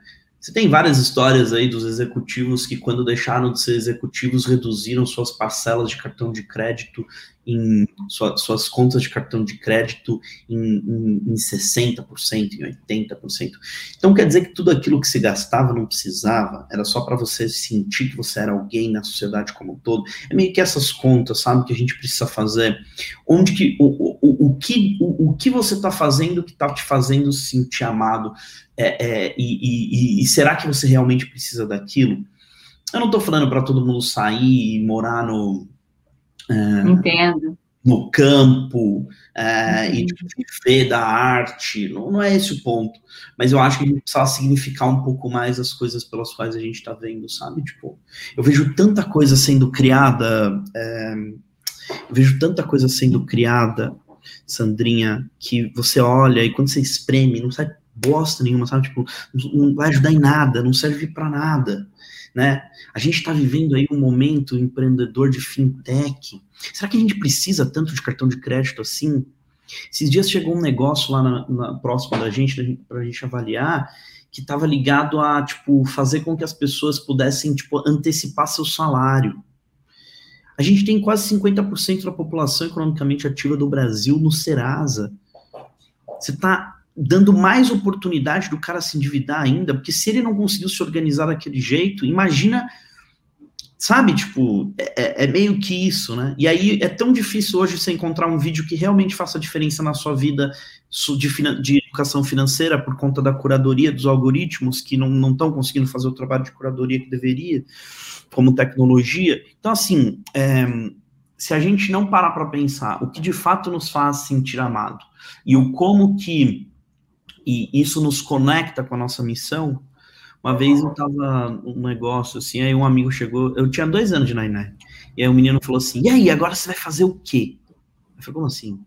você tem várias histórias aí dos executivos que, quando deixaram de ser executivos, reduziram suas parcelas de cartão de crédito em sua, suas contas de cartão de crédito em, em, em 60%, em 80%. Então quer dizer que tudo aquilo que se gastava não precisava, era só para você sentir que você era alguém na sociedade como um todo. É meio que essas contas, sabe, que a gente precisa fazer. Onde que o, o, o que, o, o que você está fazendo que está te fazendo se sentir amado? É, é, e, e, e será que você realmente precisa daquilo? Eu não estou falando para todo mundo sair e morar no Entendo. No campo, é, e viver da arte, não, não, é esse o ponto. Mas eu acho que a gente precisa significar um pouco mais as coisas pelas quais a gente está vendo, sabe? Tipo, eu vejo tanta coisa sendo criada, é, eu vejo tanta coisa sendo criada, Sandrinha, que você olha e quando você espreme, não sai bosta nenhuma, sabe? Tipo, não vai ajudar em nada, não serve para nada né? A gente está vivendo aí um momento empreendedor de fintech. Será que a gente precisa tanto de cartão de crédito assim? Esses dias chegou um negócio lá na, na próximo da gente, para a gente avaliar, que estava ligado a, tipo, fazer com que as pessoas pudessem, tipo, antecipar seu salário. A gente tem quase 50% da população economicamente ativa do Brasil no Serasa. Você está dando mais oportunidade do cara se endividar ainda, porque se ele não conseguiu se organizar daquele jeito, imagina, sabe, tipo, é, é, é, meio que isso, né? E aí é tão difícil hoje você encontrar um vídeo que realmente faça diferença na sua vida de, de educação financeira por conta da curadoria dos algoritmos que não estão conseguindo fazer o trabalho de curadoria que deveria, como tecnologia. Então, assim, é, se a gente não parar para pensar o que de fato nos faz sentir amado e o como que e isso nos conecta com a nossa missão, uma vez eu tava num negócio assim, aí um amigo chegou, eu tinha dois anos de Nine e aí o menino falou assim, e aí, agora você vai fazer o quê? Eu falei, como assim?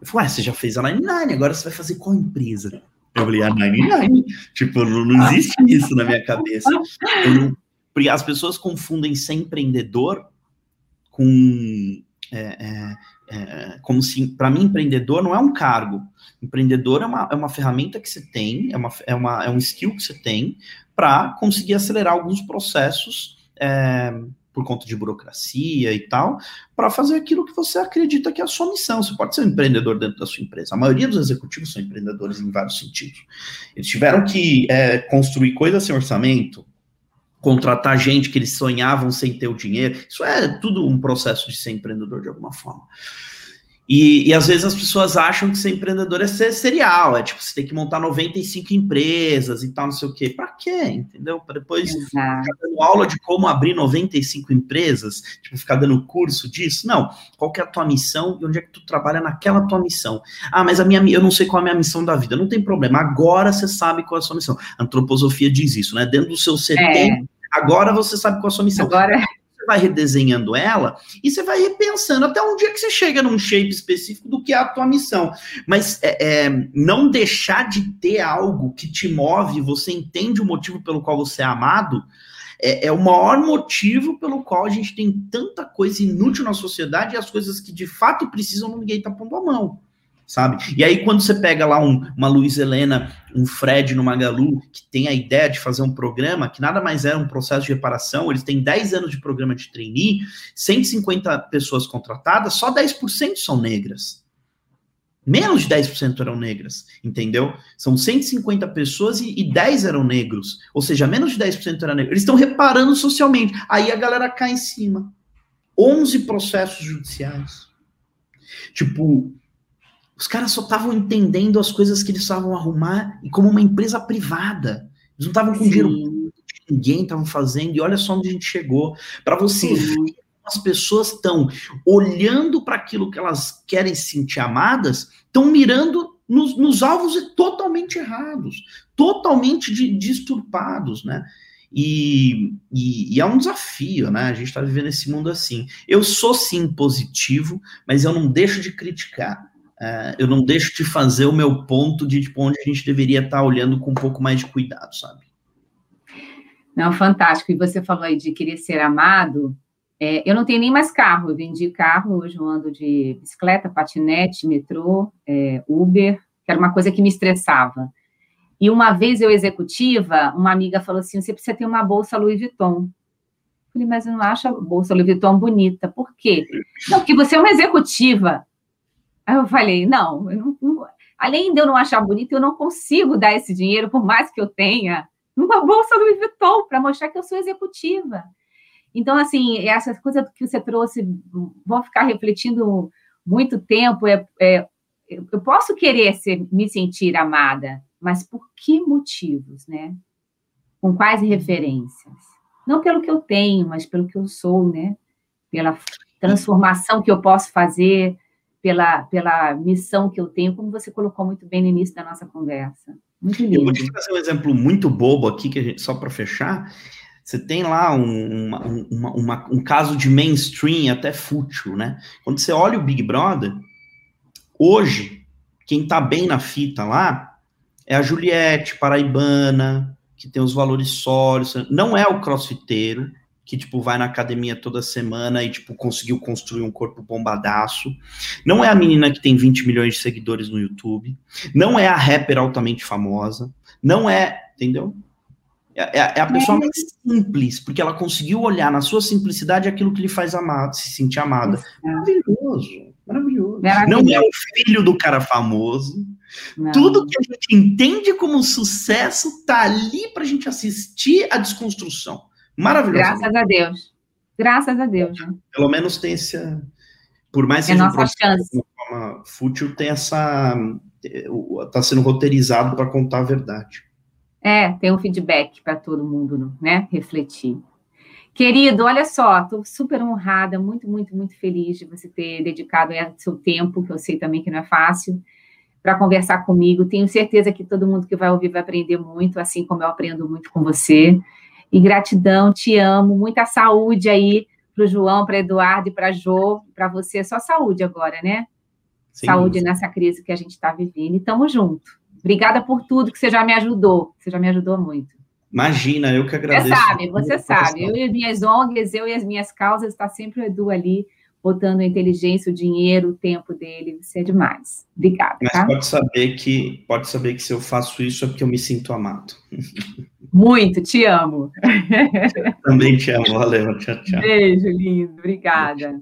Eu falei, ué, você já fez a Nine agora você vai fazer qual empresa? Eu falei, a Nine Tipo, não, não existe isso na minha cabeça. Não, porque as pessoas confundem ser empreendedor com. É, é, é, como se, para mim, empreendedor não é um cargo. Empreendedor é uma, é uma ferramenta que você tem, é, uma, é, uma, é um skill que você tem para conseguir acelerar alguns processos é, por conta de burocracia e tal, para fazer aquilo que você acredita que é a sua missão. Você pode ser um empreendedor dentro da sua empresa. A maioria dos executivos são empreendedores em vários sentidos. Eles tiveram que é, construir coisas sem orçamento, contratar gente que eles sonhavam sem ter o dinheiro. Isso é tudo um processo de ser empreendedor de alguma forma. E, e, às vezes as pessoas acham que ser empreendedor é ser serial, é tipo, você tem que montar 95 empresas e tal, não sei o quê. Para quê? Entendeu? Para depois Exato. ficar dando aula de como abrir 95 empresas, tipo, ficar dando curso disso. Não. Qual que é a tua missão e onde é que tu trabalha naquela tua missão? Ah, mas a minha eu não sei qual é a minha missão da vida. Não tem problema. Agora você sabe qual é a sua missão. A antroposofia diz isso, né? Dentro do seu 70, é. Agora você sabe qual é a sua missão. Agora vai redesenhando ela e você vai repensando até um dia que você chega num shape específico do que é a tua missão. Mas é, é, não deixar de ter algo que te move, você entende o motivo pelo qual você é amado, é, é, o maior motivo pelo qual a gente tem tanta coisa inútil na sociedade e as coisas que de fato precisam, ninguém está pondo a mão sabe? E aí, quando você pega lá um, uma Luiz Helena, um Fred no Magalu, que tem a ideia de fazer um programa, que nada mais é um processo de reparação, eles têm 10 anos de programa de trainee, 150 pessoas contratadas, só 10% são negras. Menos de 10% eram negras, entendeu? São 150 pessoas e, e 10 eram negros. Ou seja, menos de 10% eram negros. Eles estão reparando socialmente. Aí a galera cai em cima. 11 processos judiciais. Tipo, os caras só estavam entendendo as coisas que eles estavam arrumar e como uma empresa privada. Eles não estavam com Sim. dinheiro que ninguém estavam fazendo. E olha só onde a gente chegou. Para você Sim. ver as pessoas estão olhando para aquilo que elas querem se sentir amadas, estão mirando nos, nos, alvos totalmente errados, totalmente de, né? E, e, e, é um desafio, né? A gente está vivendo esse mundo assim. Eu sou sim positivo, mas eu não deixo de criticar. Uh, eu não deixo de fazer o meu ponto de tipo, onde a gente deveria estar tá olhando com um pouco mais de cuidado, sabe? Não, fantástico. E você falou aí de querer ser amado. É, eu não tenho nem mais carro. Eu vendi carro, hoje eu ando de bicicleta, patinete, metrô, é, Uber, que era uma coisa que me estressava. E uma vez eu executiva, uma amiga falou assim: você precisa ter uma bolsa Louis Vuitton. Eu falei, mas eu não acho a bolsa Louis Vuitton bonita. Por quê? Não, porque você é uma executiva. Aí eu falei, não, eu não, não, além de eu não achar bonito, eu não consigo dar esse dinheiro, por mais que eu tenha, numa bolsa Louis Vuitton, para mostrar que eu sou executiva. Então, assim, essa coisa que você trouxe, vou ficar refletindo muito tempo, é, é eu posso querer ser, me sentir amada, mas por que motivos, né? Com quais referências? Não pelo que eu tenho, mas pelo que eu sou, né? Pela transformação que eu posso fazer, pela, pela missão que eu tenho, como você colocou muito bem no início da nossa conversa. Muito lindo. Eu vou te trazer um exemplo muito bobo aqui, que gente, só para fechar. Você tem lá um, uma, uma, uma, um caso de mainstream até fútil, né? Quando você olha o Big Brother, hoje, quem tá bem na fita lá é a Juliette, paraibana, que tem os valores sólidos, não é o crossfiteiro, que, tipo, vai na academia toda semana e, tipo, conseguiu construir um corpo bombadaço. Não é a menina que tem 20 milhões de seguidores no YouTube. Não é a rapper altamente famosa. Não é, entendeu? É, é, é a pessoa mais simples, porque ela conseguiu olhar na sua simplicidade aquilo que lhe faz amado, se sentir amada. Maravilhoso, maravilhoso. maravilhoso. Não é o filho do cara famoso. Não. Tudo que a gente entende como sucesso tá ali pra gente assistir a desconstrução. Maravilhoso. Graças a Deus. Graças a Deus. Né? Pelo menos tem esse. Por mais que é seja nossa chance. de forma fútil, tem essa. Está sendo roteirizado para contar a verdade. É, tem um feedback para todo mundo, né? Refletir. Querido, olha só, estou super honrada, muito, muito, muito feliz de você ter dedicado seu tempo, que eu sei também que não é fácil, para conversar comigo. Tenho certeza que todo mundo que vai ouvir vai aprender muito, assim como eu aprendo muito com você. E gratidão, te amo, muita saúde aí para o João, para Eduardo e para Jo, para você, só saúde agora, né? Sim, saúde sim. nessa crise que a gente está vivendo. E tamo junto. Obrigada por tudo que você já me ajudou, você já me ajudou muito. Imagina, eu que agradeço. Você sabe, você sabe. Eu e as minhas ONGs, eu e as minhas causas, está sempre o Edu ali, botando a inteligência, o dinheiro, o tempo dele. Você é demais. Obrigada. Mas tá? pode saber que pode saber que se eu faço isso é porque eu me sinto amado. Muito, te amo. Também te amo, valeu, tchau, tchau. Beijo, lindo, obrigada.